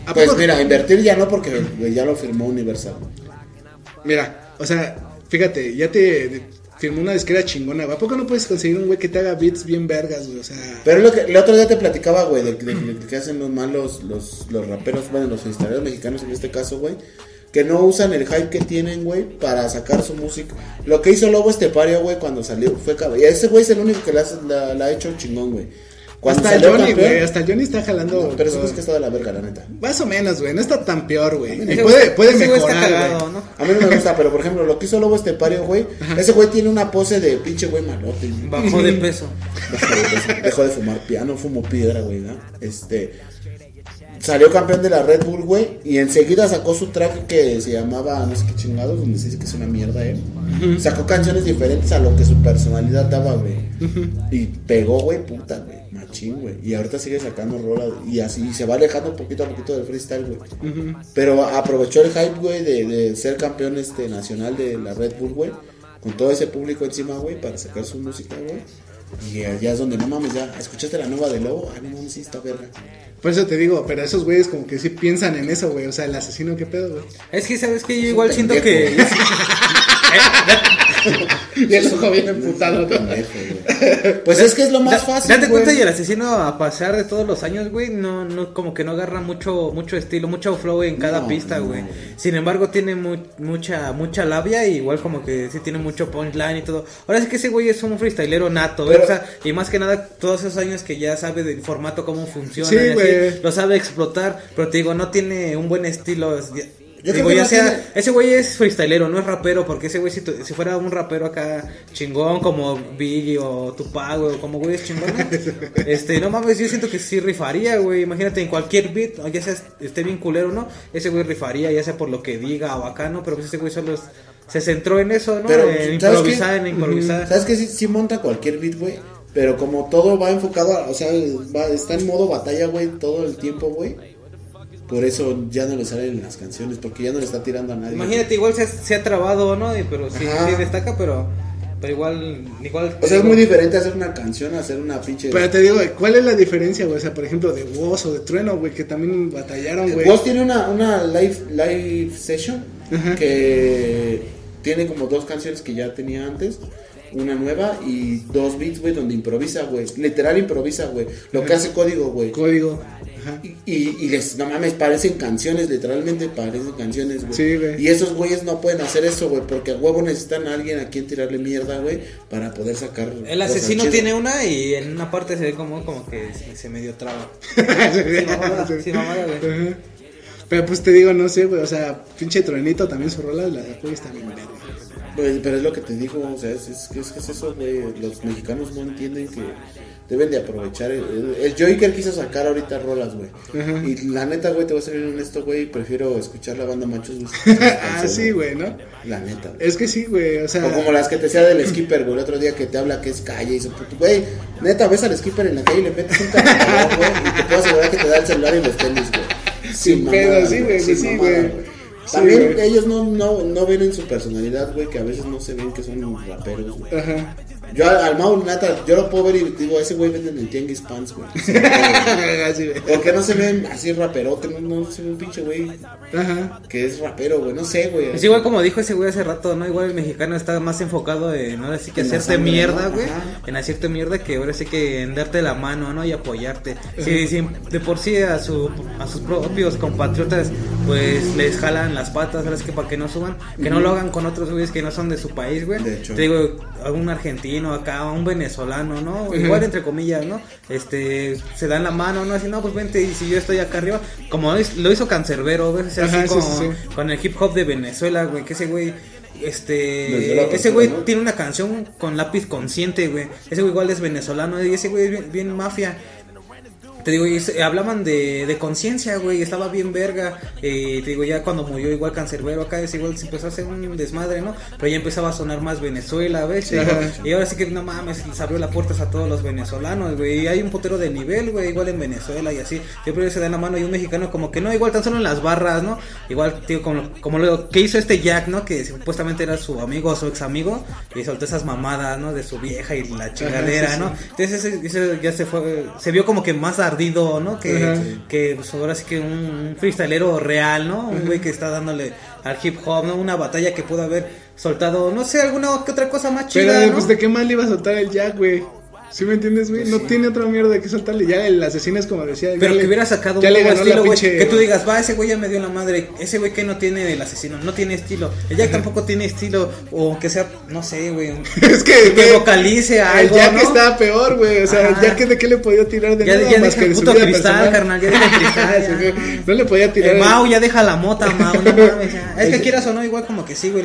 ¿a Pues mira, invertir ya no porque ya lo firmó Universal. Mira, o sea, fíjate, ya te firmó una disquera chingona, güey. ¿A poco no puedes conseguir un güey que te haga beats bien vergas, güey? O sea, Pero lo que el otro día te platicaba, güey, de, de- de que hacen los malos los, los raperos, bueno, los freestyleros mexicanos en este caso, güey. Que no usan el hype que tienen, güey, para sacar su música. Lo que hizo Lobo Estepario, güey, cuando salió, fue cabrón. Y ese güey es el único que la, hace- la, la ha hecho chingón, güey. Cuando hasta Johnny, güey, hasta el Johnny está jalando. No, pero eso es que está de la verga, la neta. Más o menos, güey, no está tan peor, güey. Puede, puede mejorar, cagado, güey. ¿no? A mí no me gusta, pero por ejemplo, lo que hizo Lobo Estepario, güey, ese güey tiene una pose de pinche güey malote. güey. Bajó de peso. Dejó de, dejó de fumar piano, fumó piedra, güey, ¿no? Este. Salió campeón de la Red Bull, güey, y enseguida sacó su track que se llamaba no sé qué chingados, donde se dice que es una mierda, eh. Sacó canciones diferentes a lo que su personalidad daba, güey. Y pegó, güey, puta, güey, machín, güey. Y ahorita sigue sacando rolas, y así, se va alejando poquito a poquito del freestyle, güey. Pero aprovechó el hype, güey, de, de ser campeón este nacional de la Red Bull, güey. Con todo ese público encima, güey, para sacar su música, güey. Y allá es donde, no mames, ya, ¿escuchaste la nueva de Lobo? Ah, no mames, sí, está verga. Por eso te digo, pero esos güeyes como que sí piensan en eso, güey. O sea, el asesino, ¿qué pedo, güey? Es que, ¿sabes que Yo igual siento que... Y el ojo bien emputado. Pues es que es lo más fácil, Date güey. cuenta y el asesino a pasar de todos los años, güey, no, no, como que no agarra mucho, mucho estilo, mucho flow en cada No, pista, no, güey. Sin embargo, tiene mu- mucha, mucha labia y igual como que sí tiene mucho punchline y todo. Ahora sí que ese güey es un freestylero nato, güey, Pero- o sea, y más que nada todos esos años que ya sabe del formato cómo funciona, Sí, así, güey. lo sabe explotar, pero te digo, no tiene un buen estilo. Es- ya- Yo digo, creo que ya no sea, tiene- ese güey es freestylero, no es rapero, porque ese güey si, tu- si fuera un rapero acá chingón como Biggie o Tupac, güey, o como güeyes chingones, este, no mames, yo siento que sí rifaría, güey, imagínate en cualquier beat, ya sea esté bien culero o no, ese güey rifaría, ya sea por lo que diga o acá, ¿no? Pero pues ese güey solo es- se centró en eso, ¿no? Pero, en ¿sabes improvisar, en improvisar. ¿Sabes que sí, sí monta cualquier beat, güey? Pero como todo va enfocado, a- o sea, va- está en modo batalla, güey, todo el tiempo, güey. Por eso ya no le salen las canciones, porque ya no le está tirando a nadie. Imagínate, igual se, ha- se ha trabado, ¿no? Y- Pero sí, destaca, pero, pero igual, igual. O sea, es muy diferente hacer una canción a hacer una pinche... Pero te digo, ¿cuál es la diferencia, güey? O sea, por ejemplo, de Woz o de Trueno, güey, que también batallaron, güey. Woz tiene una, una live, live session Ajá. que tiene como dos canciones que ya tenía antes. Una nueva y dos beats, güey, donde improvisa, güey. Literal improvisa, güey. Lo que hace código, güey. Código. Ajá. Y, y, y les, no mames, parecen canciones, literalmente parecen canciones, güey. Sí, güey. Y esos güeyes no pueden hacer eso, güey, porque a huevo necesitan a alguien a quien tirarle mierda, güey, para poder sacar. El asesino tiene una y en una parte se ve como, como que se, se medio traba. Sí, mamada, sí, mamada, güey. Pero pues te digo, no sé, güey, o sea, pinche truenito también su rola la y está bien verga. Pues, pero es lo que te digo, o sea, es, es, es que es eso, güey. Los mexicanos no entienden que deben de aprovechar. El, el Joker quiso sacar ahorita rolas, güey. Y la neta, güey, te voy a ser honesto, güey. Prefiero escuchar la banda Machos. Ah, sí, güey, ¿no? La neta, güey. Es que sí, güey, o sea. O como las que te decía del skipper, güey, el otro día que te habla que es calle y puto, güey, neta, ves al skipper en la calle y le metes un cachetadón, güey, y te puedo asegurar que te da el celular y los tenis, güey. Sin pedo, sí, güey, sin sí, mamada, güey. Sí, También ellos no, no, no ven en su personalidad, güey, que a veces no se ven que son raperos, güey. Ajá. Yo al, al Mau, neta, yo lo puedo ver y digo, ese güey vende en el Tianguis Pants, güey. Sí. ¿Por qué no se ven así raperote? No, no se ve un pinche güey Ajá. que es rapero, güey. No sé, güey. Es igual como dijo ese güey hace rato, ¿no? Igual el mexicano está más enfocado en ahora sí que En hacerte sangre, mierda, ¿no? güey. Ajá. En hacerte mierda que ahora sí que en darte la mano, ¿no? Y apoyarte. Si, si de por sí a, su, a sus propios compatriotas pues les jalan las patas, ahora sí que para que no suban, que no lo hagan con otros güeyes que no son de su país, güey. De hecho. Te digo, a un argentino acá, a un venezolano, ¿no? Igual entre comillas, ¿no? Este, se dan la mano, ¿no? Así, no, pues vente, y si yo estoy acá arriba, como lo hizo- Cancerbero, ¿ves? O sea, Ajá, así sí, como- sí, sí. con el hip hop de Venezuela, güey, que ese güey este ese güey ¿no? tiene una canción con lápiz consciente, güey. Ese güey igual es venezolano y ese güey es bien, bien mafia. Te digo, y se- hablaban de, de conciencia, güey, estaba bien verga. Eh, te digo, ya cuando murió igual Cancerbero acá, ese igual se empezó a hacer un desmadre, ¿no? Pero ya empezaba a sonar más Venezuela, ¿ves? Ajá. y ahora sí que no mames, les abrió las puertas a todos los venezolanos, güey. Y hay un potero de nivel, güey, igual en Venezuela y así. Siempre se dan la mano y un mexicano como que no, igual tan solo en las barras, ¿no? Igual, tío, como, como lo que hizo este Jack, ¿no? Que supuestamente era su amigo o su ex amigo y soltó esas mamadas, ¿no? De su vieja y la chingadera, sí, sí. ¿no? Entonces ese, ese ya se fue, se vio como que más ardido, ¿no? Que, que pues, ahora sí que un, un freestylero real, ¿no? Un güey que está dándole al hip hop, ¿no? Una batalla que pudo haber soltado, no sé, alguna que otra cosa más Pero, chida, ¿no? pues, ¿de qué mal le iba a soltar el Jack, güey? ¿Sí me entiendes, güey? Pues no sí. tiene otra mierda que soltarle. Ya el asesino es como decía. Pero que le- hubiera sacado un nuevo estilo, güey. Que tú digas, va, ese güey ya me dio la madre. Ese güey que no tiene el asesino, no tiene estilo. El Jack tampoco tiene estilo. O que sea, no sé, güey. Es que, Que vocalice el algo. Jack ¿no? estaba peor, güey. O sea, el. Jack de qué le podía tirar de Ya, nada ya más deja que el puto cristal, personal. carnal. Ya deja el cristal. Ya. no le podía tirar. El el- Mau ya deja la mota, Mau, no mames. ya. Es que quieras o no, igual como que sí, güey.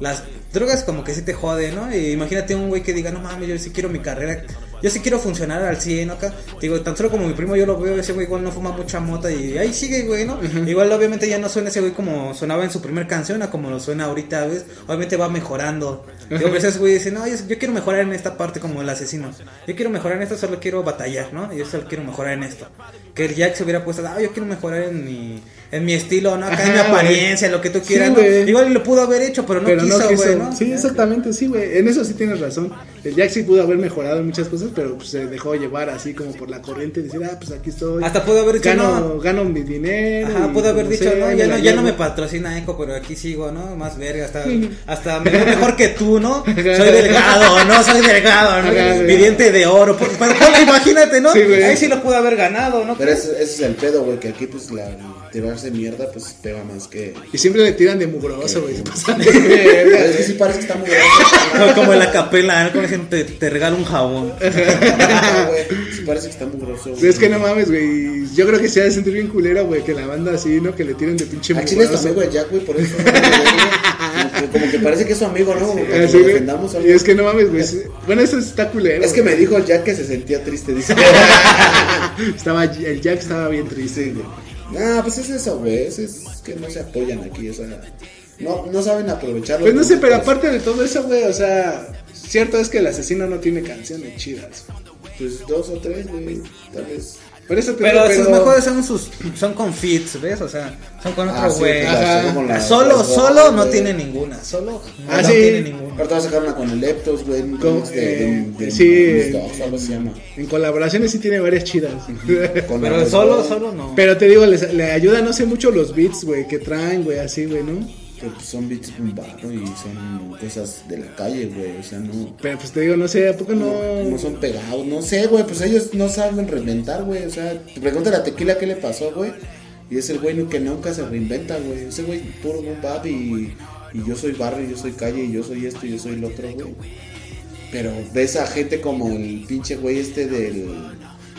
Las drogas como que sí te jode, ¿no? Y imagínate un güey que diga, no mames, yo sí quiero mi carrera. Yo sí quiero funcionar al 100 acá. Digo, tan solo como mi primo yo lo veo, ese güey igual no fuma mucha mota y ahí sigue, güey, ¿no? Igual obviamente ya no suena ese güey como sonaba en su primer canción a como lo suena ahorita, ¿ves? Obviamente va mejorando. Digo, a veces güey dice, no, yo, yo quiero mejorar en esta parte como el asesino. Yo quiero mejorar en esto, solo quiero batallar, ¿no? Yo solo quiero mejorar en esto. Que el Jack se hubiera puesto, ah, yo quiero mejorar en mi, en mi estilo, ¿no? Acá en mi Ajá, apariencia, lo que tú Sí, quieras, ¿no? güey. Igual lo pudo haber hecho, pero no pero quiso, no güey, quiso. ¿no? Sí, exactamente, sí, güey. En eso sí tienes razón. El Jack sí pudo haber mejorado en muchas cosas, pero pues, se dejó llevar así como por la corriente y decir, ah, pues aquí estoy. Hasta pudo haber dicho, gano, no. gano mi dinero. Ajá, pudo haber dicho, sea, no, ya no, ya no llevo". me patrocina Eco, pero aquí sigo, ¿no? Más verga, hasta, mejor que tú, ¿no? Soy delgado, ¿no? Soy delgado, ¿no? Mi diente de oro. Pero imagínate, ¿no? Sí. Ahí sí lo pudo haber ganado, ¿no? Pero ese, ese es el pedo, güey, que aquí pues la tirarse mierda pues pega más que... Y siempre le tiran de mugroso, güey. es que sí parece que está. Como, como en la capela, ¿no? Te, te regalo un jabón. Sí parece que está muy grosso. güey. Es que no mames, güey. Yo creo que se ha de sentir bien culero, güey, que la banda así, ¿no? Que le tiren de pinche A Chile es tu amigo el Jack, güey, por eso. Como que, como que parece que es su amigo, ¿no? Como que Ah, sí, lo güey. defendamos algo. Y es que no mames, güey. Bueno, eso está culero. Es que me dijo el Jack que se sentía triste, dice. Estaba, el Jack estaba bien triste, güey. Ah, pues es eso, güey. Es, es que no se apoyan aquí, o sea. No, no saben aprovecharlo. Pues no sé, pero aparte de todo eso, güey, o sea, cierto es que el asesino no tiene canciones chidas. Pues dos o tres, güey. Tal vez. Por eso te Pero digo, sus mejores son sus son con fits, ¿ves? O sea, son con Ah, otro sí, güey. como las- Solo, las solo no tiene ninguna. Solo no, Ah, no sí. tiene ninguna. Ahorita va a sacar una con el Leptos, güey. Con- remix de, de, eh, de- sí. de Dogs, algo se llama. En colaboraciones sí tiene varias chidas. Con Pero solo, solo no. Pero te digo, les- le ayuda, no sé mucho los beats, güey, que traen, güey, así, güey, ¿no? Que, pues, son beats un barro y son cosas de la calle, güey. O sea, no. Pero pues te digo, no sé, ¿a poco no? No son pegados, no sé, güey, pues ellos no saben reinventar, güey, o sea, te pregúntale a Tequila qué le pasó, güey, y es el güey que nunca se reinventa, güey, ese güey puro boom bap y, y yo soy barrio, yo soy calle, y yo soy esto, y yo soy el otro, güey, pero ves a gente como el pinche güey este del,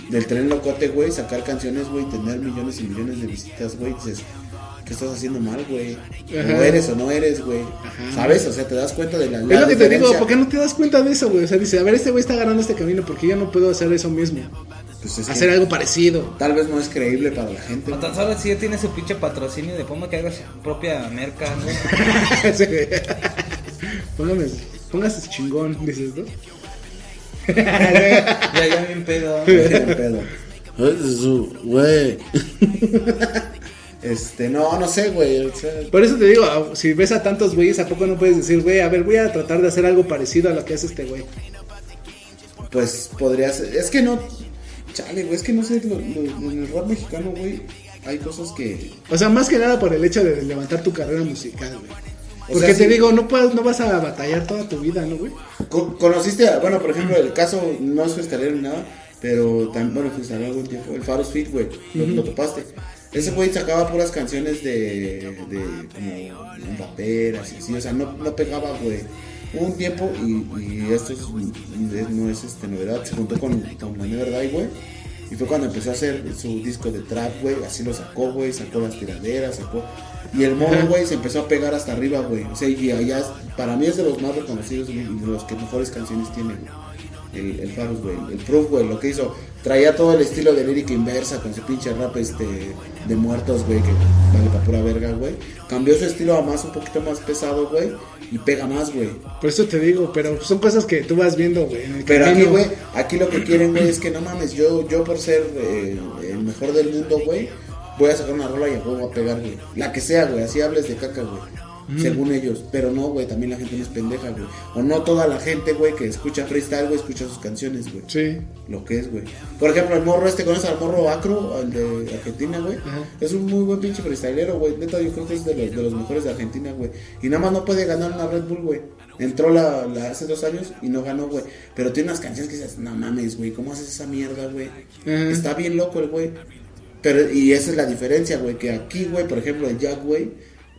del tren locote, güey, sacar canciones, güey, tener millones y millones de visitas, güey, dices, ¿qué estás haciendo mal, güey? Ajá. O eres o no eres, güey. ¿Sabes? O sea, te das cuenta de la, la Es lo que te digo. ¿por qué no te das cuenta de eso, güey? O sea, dice, a ver, este güey está ganando este camino, porque yo no puedo hacer eso mismo? Pues es que Hacer algo parecido. tal vez no es creíble para la gente. O tan solo si ya tiene su pinche patrocinio de Puma que haga su propia merca, ¿no? Sí. Póngame, póngase chingón, dices, ¿no? ya, ya bien pedo. No tienen pedo. Güey. Este, no, no sé, güey. o sea, Por eso te digo, si ves a tantos güeyes, ¿a poco no puedes decir, güey, a ver, voy a tratar de hacer algo parecido a lo que hace este güey? pues podría ser. Es que no. Chale, güey, es que no sé. Lo, lo- en el rap mexicano, güey, hay cosas que. O sea, más que nada por el hecho de levantar tu carrera musical, güey. O Porque sea, te sí. digo, no puedes, no vas a batallar toda tu vida, ¿no, güey? Co- ¿Conociste, a- bueno, por ejemplo, el caso, no es freestalero ni nada, pero también, bueno, freestalero algún tiempo, el Faros Fit, güey, lo, lo topaste. Ese güey sacaba puras canciones de, de como raperas y así, o sea, no, no pegaba, güey. Hubo un tiempo, y, y esto es- no es este, novedad, se juntó con, con la Never Die, güey. Y fue cuando empezó a hacer su disco de trap, güey. Así lo sacó, güey. Sacó las tiraderas, sacó. Y el modo, güey, se empezó a pegar hasta arriba, güey. O sea, y allá, para mí es de los más reconocidos y de los que mejores canciones tiene, güey. El, el Farus, güey. El Proof, güey, lo que hizo. Traía todo el estilo de lírica inversa con su pinche rap este, de muertos, güey, que vale para pura verga, güey. Cambió su estilo a más, un poquito más pesado, güey. Y pega más, güey. Por eso te digo, pero son cosas que tú vas viendo, güey. Pero aquí, güey, aquí lo que quieren, güey, es que no mames, yo, yo por ser eh, el mejor del mundo, güey, voy a sacar una rola y a juego a pegar, güey. La que sea, güey, así hables de caca, güey. Según ellos. Pero no, güey, también la gente no es pendeja, güey. O no toda la gente, güey, que escucha freestyle, güey, escucha sus canciones, güey. Sí. Lo que es, güey. Por ejemplo, el morro este, ¿conoces al morro Acro, el de Argentina, güey? Es un muy buen pinche freestylero, güey. Neta, yo creo que es de los, de los mejores de Argentina, güey. Y nada más no puede ganar una Red Bull, güey. Entró la, la- hace dos años y no ganó, güey. Pero tiene unas canciones que dices, no mames, güey, ¿cómo haces esa mierda, güey? Está bien loco el güey. Pero, y esa es la diferencia, güey, que aquí, güey, por ejemplo, el Jack, güey,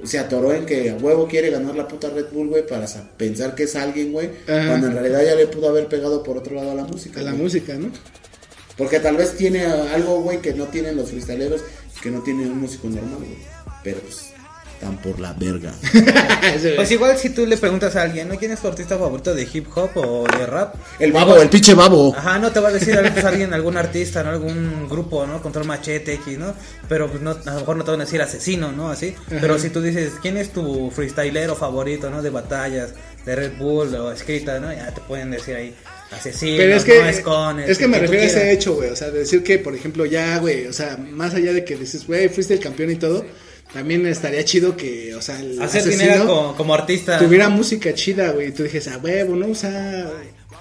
se atoró en que a huevo quiere ganar la puta Red Bull, güey, para sa- pensar que es alguien, güey, cuando en realidad ya le pudo haber pegado por otro lado a la música. A la güey. música, ¿no? Porque tal vez tiene algo, güey, que no tienen los freestyleros, que no tiene un músico normal, güey. Pero pues, están por la verga. Pues igual si tú le preguntas a alguien, ¿no? ¿Quién es tu artista favorito de hip hop o de rap? El babo, el pinche babo. Ajá, no te va a decir a veces alguien, algún artista, ¿no? Algún grupo, ¿no? Control Machete X, ¿no? Pero pues no, a lo mejor no te van a decir asesino, ¿no? Así. Pero si tú dices, ¿quién es tu freestylero favorito, ¿no? De batallas, de Red Bull o escrita, ¿no? Ya te pueden decir ahí asesino, Pero es que, no escones, es que me refiero a ese hecho, güey. O sea, de decir que, por ejemplo, ya, güey, o sea, más allá de que dices, güey, fuiste el campeón y todo, también estaría chido que, o sea, el Hacer asesino dinero como, como artista. tuviera música chida, güey. Y tú dijes, a huevo, ¿no? O sea,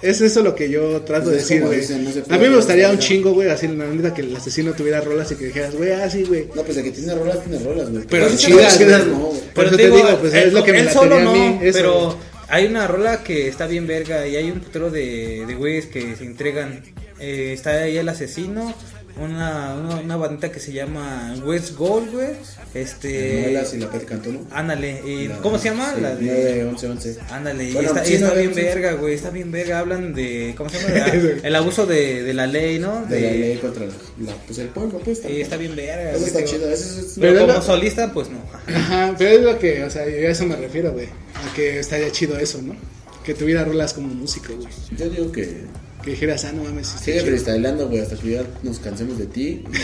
es eso lo que yo trato Pues de decir, güey. dicen, no se a mí me gustaría un chingo, güey, así, la neta, que el asesino tuviera rolas y que dijeras, güey, así, güey. No, pues de que tiene rolas, tiene rolas, güey. Pero sí, chidas, güey, no, eso te digo, pues, es lo que me él latería solo a no, mí, eso. pero hay una rola que está bien verga y hay un putero de, de güeyes que se entregan. Eh, está ahí el asesino, una, una, una bandita que se llama West Gold, güey. Este. Novelas y la Pati Cantó, ¿no? Ándale, y La- ¿cómo se llama? sí, la de. 9, 11, 11. Ándale, y está, sí, está bien verga, güey, está bien verga. Hablan de. ¿Cómo se llama? El abuso de, de la ley, ¿no? De la ley contra la, la- pues el pueblo, pues. Y está bien verga. Eso está chido. Eso es, Pero, Pero como lo- solista, pues no. Ajá, pero es lo que, o sea, yo a eso me refiero, güey. A que estaría chido eso, ¿no? Que tuviera rolas como músico, güey. yo digo que Que dijeras, ah, no mames. sigue chido. freestyleando, güey, hasta que ya nos cansemos de ti.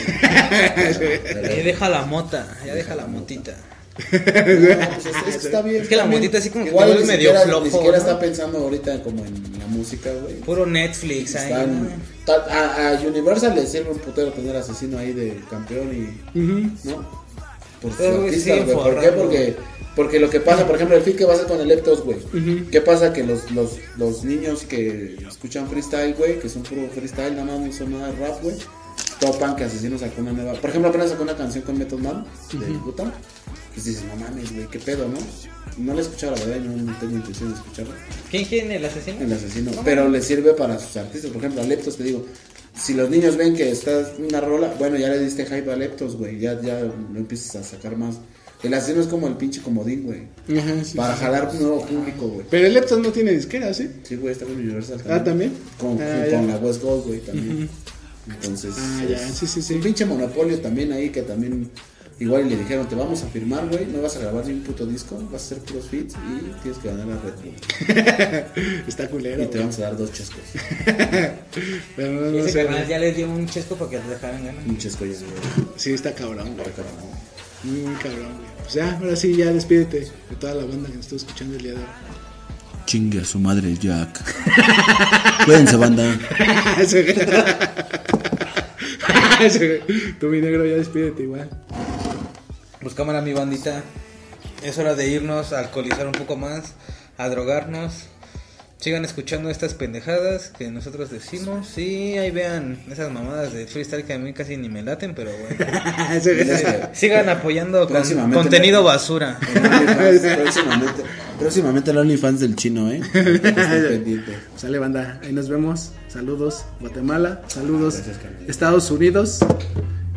Eh, deja la mota, ya deja la motita. No, pues es- es que está bien. Es que la bien. motita así como que Igual ni medio siquiera- flojo, Ni siquiera ¿no? está pensando ahorita como en la música, güey. Puro Netflix ahí. Están- ¿no? ta- a, a Universal le sirve un putero tener asesino ahí de campeón y. ¿No? Por sus güey, artistas, sí, güey. ¿Por qué? Porque, porque lo que pasa, por ejemplo, el fit que va a hacer con el Leptos, güey. Ujú. ¿Qué pasa? Que los, los, los niños que escuchan freestyle, güey, que son puro freestyle, nada más no son nada rap, güey, topan que Asesino sacó una nueva. Por ejemplo, apenas sacó una canción con Method Man de Butan. Pues dices, no mames, güey, qué pedo, ¿no? No la he escuchado, la verdad, no, no tengo intención de escucharla. ¿Quién, quién, el asesino? El asesino. Pero le sirve para sus artistas. Por ejemplo, a Leptos, te digo, si los niños ven que está una rola, bueno, ya le diste hype a Leptos, güey, ya, ya lo empiezas a sacar más. El asesino es como el pinche comodín, güey. Ajá, sí, Para sí. jalar un nuevo público, güey. Pero el Leptos no tiene disquera, ¿sí? Sí, güey, está con Universal Ah, ¿también? Con, Ah, con la West Gold, güey, también. Entonces, Ah, es- ya, sí, sí, sí. un pinche monopolio también ahí que también Igual le dijeron, te vamos a firmar, güey, no vas a grabar ni un puto disco, vas a hacer puros feats y tienes que ganar a Red Bull. Está culero. Y te vamos a dar dos chescos. Pero no, Y no ese sé, ya les dio un chesco para que los dejaran ganar. Un chesco ya, güey. Sí, está cabrón, güey. Está cabrón. Muy, muy cabrón, güey. Pues ya, ahora sí, ya despídete de toda la banda que nos está escuchando el día de hoy. Chingue a su madre, Jack. Cuídense, banda. Tú, mi negro, ya despídete igual. Pues cámara, mi bandita. Es hora de irnos a alcoholizar un poco más, a drogarnos. Sigan escuchando estas pendejadas que nosotros decimos. Sí, ahí vean esas mamadas de freestyle que a mí casi ni me laten, pero bueno. Sigan apoyando con Próximamente contenido basura. Próximamente, próximamente el OnlyFans del chino, ¿eh? Estén pendientes. Sale banda, ahí nos vemos. Saludos Guatemala, saludos Gracias, carnal. Estados Unidos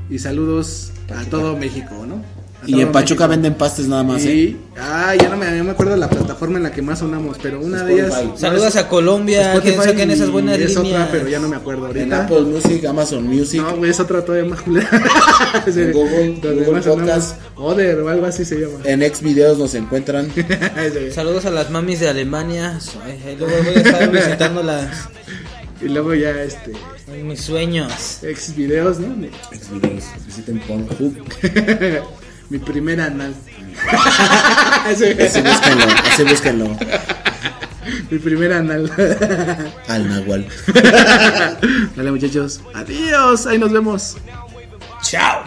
y saludos a todo México, ¿no? Y en Pachuca México. venden pastes nada más, ¿eh? Y, ah, ya no me, ya me acuerdo de la plataforma en la que más sonamos, pero una de ellas. Spotify. Saludos a Colombia, Spotify que saquen esas buenas es líneas. otra, pero ya no me acuerdo En ahorita. Apple Music, Amazon Music. No, güey, es otra todavía más culera. Sí, En Google, Google. Podcast. Oder o algo así se llama. En X videos nos encuentran. Saludos a las mamis de Alemania. Luego voy a estar visitándolas y luego ya este en mis sueños. ex videos, ¿no? Mi, X videos. Visiten Pornhub. Mi primer anal. Así búsquenlo, así búsquenlo. Mi primer anal. Al Nahual. Dale muchachos. Adiós. Ahí nos vemos. Chao.